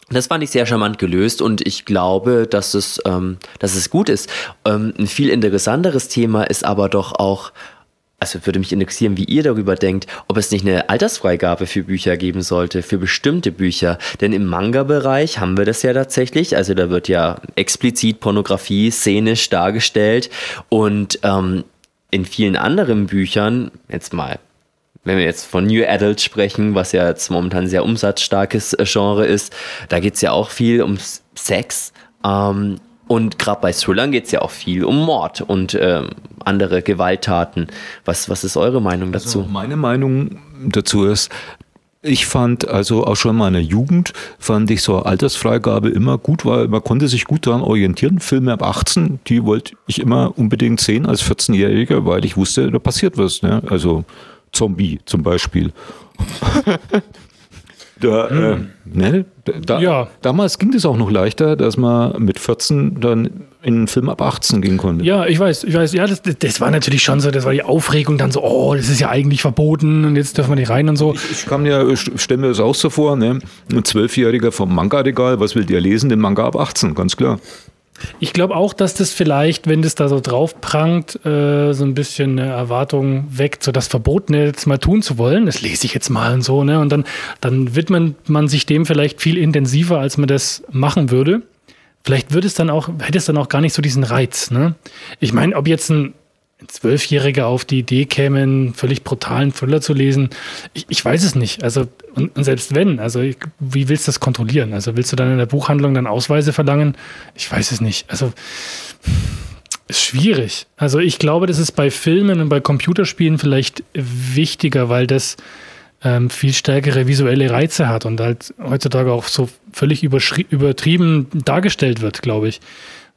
das fand ich sehr charmant gelöst und ich glaube, dass es, ähm, dass es gut ist. Ähm, ein viel interessanteres Thema ist aber doch auch, also würde mich interessieren, wie ihr darüber denkt, ob es nicht eine Altersfreigabe für Bücher geben sollte, für bestimmte Bücher. Denn im Manga-Bereich haben wir das ja tatsächlich. Also da wird ja explizit Pornografie szenisch dargestellt und ähm, in vielen anderen Büchern, jetzt mal wenn wir jetzt von New Adult sprechen, was ja jetzt momentan ein sehr umsatzstarkes äh, Genre ist, da geht es ja auch viel um Sex. Ähm, und gerade bei Thrillern geht es ja auch viel um Mord und ähm, andere Gewalttaten. Was, was ist eure Meinung dazu? Also meine Meinung dazu ist, ich fand also auch schon in meiner Jugend fand ich so Altersfreigabe immer gut, weil man konnte sich gut daran orientieren. Filme ab 18, die wollte ich immer unbedingt sehen als 14-Jähriger, weil ich wusste, da passiert was. Ne? Also Zombie zum Beispiel. Da, äh, ne, da, Ja. Damals ging das auch noch leichter, dass man mit 14 dann in einen Film ab 18 gehen konnte. Ja, ich weiß, ich weiß, ja, das, das war natürlich schon so, das war die Aufregung dann so, oh, das ist ja eigentlich verboten und jetzt dürfen wir nicht rein und so. Ich kann mir, stell mir das auch so vor, ne? ein Zwölfjähriger vom Manga-Regal, was will der lesen? Den Manga ab 18, ganz klar. Ich glaube auch, dass das vielleicht, wenn das da so drauf prangt, äh, so ein bisschen eine Erwartung weckt, so das Verbotene jetzt mal tun zu wollen. Das lese ich jetzt mal und so, ne? Und dann, dann widmet man sich dem vielleicht viel intensiver, als man das machen würde. Vielleicht würde es dann auch, hätte es dann auch gar nicht so diesen Reiz, ne? Ich meine, ob jetzt ein Zwölfjähriger auf die Idee käme, einen völlig brutalen Thriller zu lesen, ich, ich weiß es nicht. Also, und, und selbst wenn, also wie willst du das kontrollieren? Also willst du dann in der Buchhandlung dann Ausweise verlangen? Ich weiß es nicht. Also ist schwierig. Also ich glaube, das ist bei Filmen und bei Computerspielen vielleicht wichtiger, weil das ähm, viel stärkere visuelle Reize hat und halt heutzutage auch so völlig übertrieben dargestellt wird, glaube ich.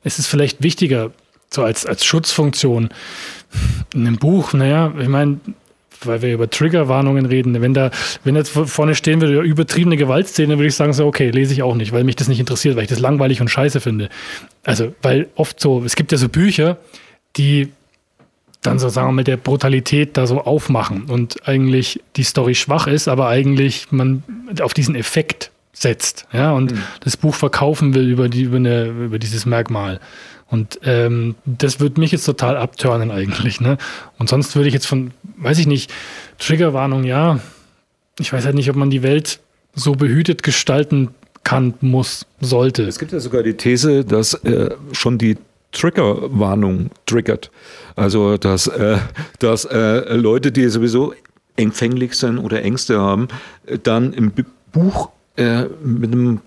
Es ist vielleicht wichtiger so als, als Schutzfunktion. In einem Buch, naja, ich meine, weil wir über Triggerwarnungen reden. Wenn da, wenn jetzt vorne stehen würde, übertriebene Gewaltszene, würde ich sagen, so, okay, lese ich auch nicht, weil mich das nicht interessiert, weil ich das langweilig und scheiße finde. Also, weil oft so, es gibt ja so Bücher, die dann so, sagen wir mal, der Brutalität da so aufmachen und eigentlich die Story schwach ist, aber eigentlich man auf diesen Effekt setzt, ja, und mhm. das Buch verkaufen will über, die, über, eine, über dieses Merkmal. Und ähm, das würde mich jetzt total abturnen eigentlich. Ne? Und sonst würde ich jetzt von, weiß ich nicht, Triggerwarnung, ja. Ich weiß halt nicht, ob man die Welt so behütet gestalten kann, muss, sollte. Es gibt ja sogar die These, dass äh, schon die Triggerwarnung triggert. Also, dass, äh, dass äh, Leute, die sowieso empfänglich sind oder Ängste haben, dann im Buch äh, mit einem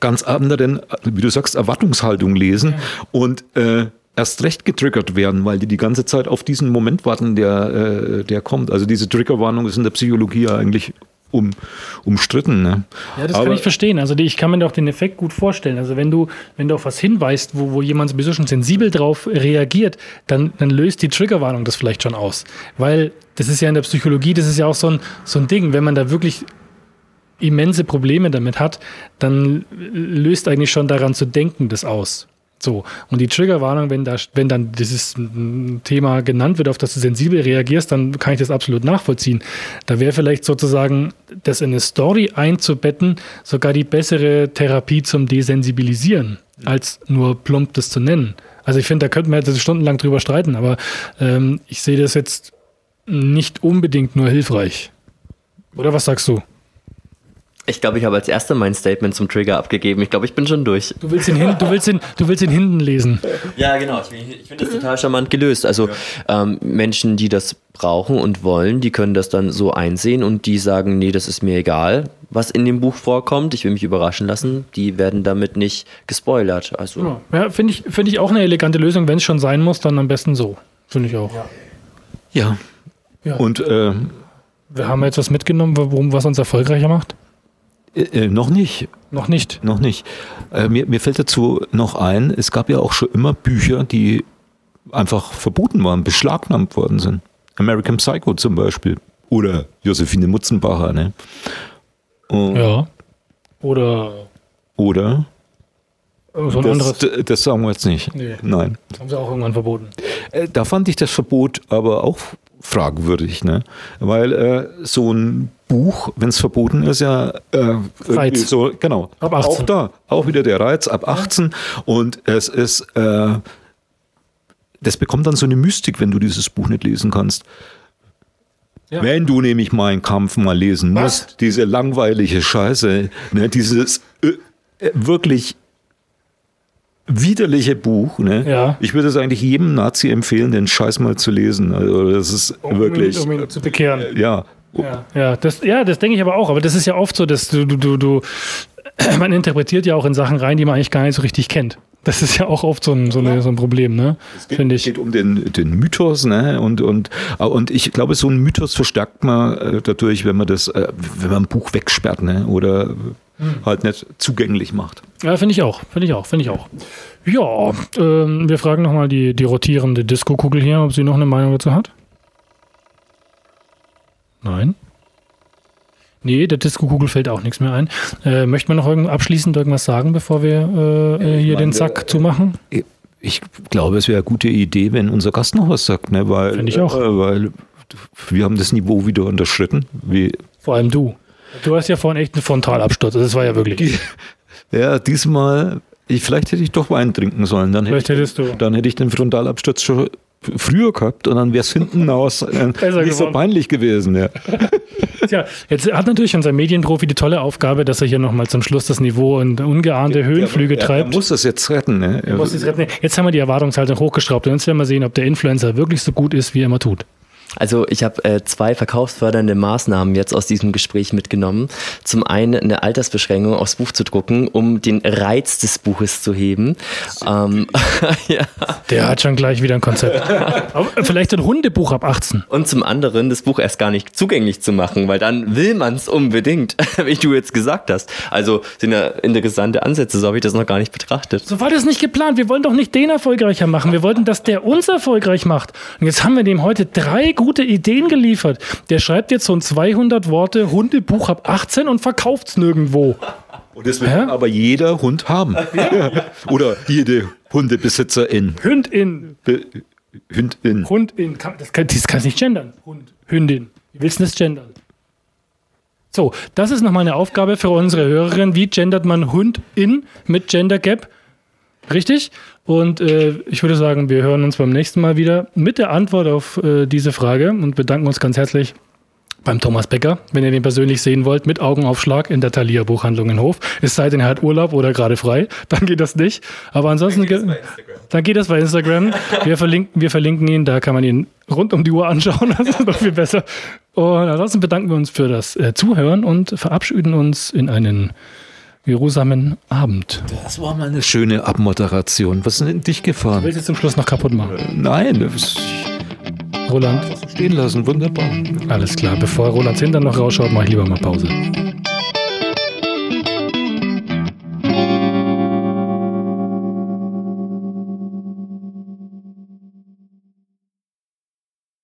ganz anderen, wie du sagst, Erwartungshaltung lesen ja. und äh, erst recht getriggert werden, weil die die ganze Zeit auf diesen Moment warten, der, äh, der kommt. Also diese Triggerwarnung ist in der Psychologie ja eigentlich um, umstritten. Ne? Ja, das Aber kann ich verstehen. Also ich kann mir doch den Effekt gut vorstellen. Also wenn du, wenn du auf was hinweist, wo, wo jemand sowieso schon sensibel drauf reagiert, dann, dann löst die Triggerwarnung das vielleicht schon aus. Weil das ist ja in der Psychologie, das ist ja auch so ein, so ein Ding, wenn man da wirklich immense Probleme damit hat, dann löst eigentlich schon daran zu denken das aus. So, und die Triggerwarnung, wenn, da, wenn dann dieses Thema genannt wird, auf das du sensibel reagierst, dann kann ich das absolut nachvollziehen. Da wäre vielleicht sozusagen, das in eine Story einzubetten, sogar die bessere Therapie zum Desensibilisieren, als nur plump das zu nennen. Also ich finde, da könnten wir jetzt stundenlang drüber streiten, aber ähm, ich sehe das jetzt nicht unbedingt nur hilfreich. Oder was sagst du? Ich glaube, ich habe als erster mein Statement zum Trigger abgegeben. Ich glaube, ich bin schon durch. Du willst ihn, hin, du willst ihn, du willst ihn hinten lesen. Ja, genau. Ich, ich finde das total charmant gelöst. Also ja. ähm, Menschen, die das brauchen und wollen, die können das dann so einsehen und die sagen, nee, das ist mir egal, was in dem Buch vorkommt. Ich will mich überraschen lassen. Die werden damit nicht gespoilert. Also ja, ja finde ich, find ich auch eine elegante Lösung. Wenn es schon sein muss, dann am besten so. Finde ich auch. Ja. ja. Und äh, wir haben jetzt was mitgenommen, warum was uns erfolgreicher macht. Äh, äh, noch nicht. Noch nicht. Noch nicht. Äh, mir, mir fällt dazu noch ein, es gab ja auch schon immer Bücher, die einfach verboten waren, beschlagnahmt worden sind. American Psycho zum Beispiel. Oder Josephine Mutzenbacher, ne? Und ja. Oder. Oder. So das, anderes. das sagen wir jetzt nicht. Nee. Nein. Das haben sie auch irgendwann verboten. Äh, da fand ich das Verbot aber auch fragwürdig, ne? Weil äh, so ein Buch, wenn es verboten ist, ja äh, Reiz. so genau. Ab 18. Auch da, auch wieder der Reiz ab 18 und es ist äh, das bekommt dann so eine Mystik, wenn du dieses Buch nicht lesen kannst. Ja. Wenn du nämlich meinen Kampf mal lesen Was? musst, diese langweilige Scheiße, ne, dieses äh, wirklich widerliche Buch. Ne? Ja. Ich würde es eigentlich jedem Nazi empfehlen, den Scheiß mal zu lesen. Also das ist um wirklich. Ihn, um ihn zu bekehren. Ja. Ja, ja, das, ja, das denke ich aber auch. Aber das ist ja oft so, dass du, du, du, man interpretiert ja auch in Sachen rein, die man eigentlich gar nicht so richtig kennt. Das ist ja auch oft so ein, so eine, so ein Problem, ne? Finde ich. Es geht um den, den Mythos, ne? Und, und, und ich glaube, so ein Mythos verstärkt man äh, dadurch, wenn man das, äh, wenn man ein Buch wegsperrt, ne? Oder hm. halt nicht zugänglich macht. Ja, finde ich auch, finde ich auch, finde ich auch. Ja, ähm, wir fragen nochmal die, die rotierende Disco-Kugel hier, ob sie noch eine Meinung dazu hat. Nein. Nee, der Disco-Kugel fällt auch nichts mehr ein. Äh, möchte man noch irgend, abschließend irgendwas sagen, bevor wir äh, hier meine, den Sack äh, zumachen? Ich glaube, es wäre eine gute Idee, wenn unser Gast noch was sagt, ne? weil, Finde ich auch. Äh, weil wir haben das Niveau wieder unterschritten. Wie Vor allem du. Du hast ja vorhin echt einen Frontalabsturz. Das war ja wirklich. Ja, diesmal, ich, vielleicht hätte ich doch Wein trinken sollen. Dann vielleicht hätte ich, hättest du. Dann hätte ich den Frontalabsturz schon früher gehabt und dann wäre es hinten aus äh, nicht geworden. so peinlich gewesen. Ja. Tja, jetzt hat natürlich unser Medienprofi die tolle Aufgabe, dass er hier nochmal zum Schluss das Niveau in ungeahnte Höhenflüge der, treibt. Er muss das jetzt retten. Ne? Er muss das retten. Jetzt haben wir die Erwartungshaltung hochgeschraubt und jetzt werden wir sehen, ob der Influencer wirklich so gut ist, wie er immer tut. Also ich habe äh, zwei verkaufsfördernde Maßnahmen jetzt aus diesem Gespräch mitgenommen. Zum einen eine Altersbeschränkung aufs Buch zu drucken, um den Reiz des Buches zu heben. Ähm, ja. Der hat schon gleich wieder ein Konzept. vielleicht ein Hundebuch ab 18. Und zum anderen das Buch erst gar nicht zugänglich zu machen, weil dann will man es unbedingt, wie du jetzt gesagt hast. Also sind ja interessante Ansätze, so habe ich das noch gar nicht betrachtet. So war das nicht geplant. Wir wollten doch nicht den erfolgreicher machen. Wir wollten, dass der uns erfolgreich macht. Und jetzt haben wir dem heute drei gute Ideen geliefert. Der schreibt jetzt so ein 200 Worte Hundebuch ab 18 und verkauft es nirgendwo. Und das will Hä? aber jeder Hund haben. Oder jede Hundebesitzerin. Hündin. Be Hündin. Hundin. Das kann, das kann nicht gendern. Hund. Hündin. Wie willst du das gendern? So, das ist nochmal eine Aufgabe für unsere Hörerin. Wie gendert man Hund-in mit Gender Gap? Richtig? Und äh, ich würde sagen, wir hören uns beim nächsten Mal wieder mit der Antwort auf äh, diese Frage und bedanken uns ganz herzlich beim Thomas Becker, wenn ihr den persönlich sehen wollt, mit Augenaufschlag in der Thalia Buchhandlung in Hof. Es sei denn, er hat Urlaub oder gerade frei, dann geht das nicht. Aber ansonsten, dann geht, dann geht das bei Instagram. Wir verlinken, wir verlinken ihn, da kann man ihn rund um die Uhr anschauen, das ist noch viel besser. Und ansonsten bedanken wir uns für das äh, Zuhören und verabschieden uns in einen geruhsamen Abend. Das war mal eine schöne Abmoderation. Was ist denn in dich gefahren? Du willst jetzt zum Schluss noch kaputt machen? Nein, das Roland. Stehen lassen, wunderbar. Alles klar. Bevor Rolands Hintern noch rausschaut, mache ich lieber mal Pause.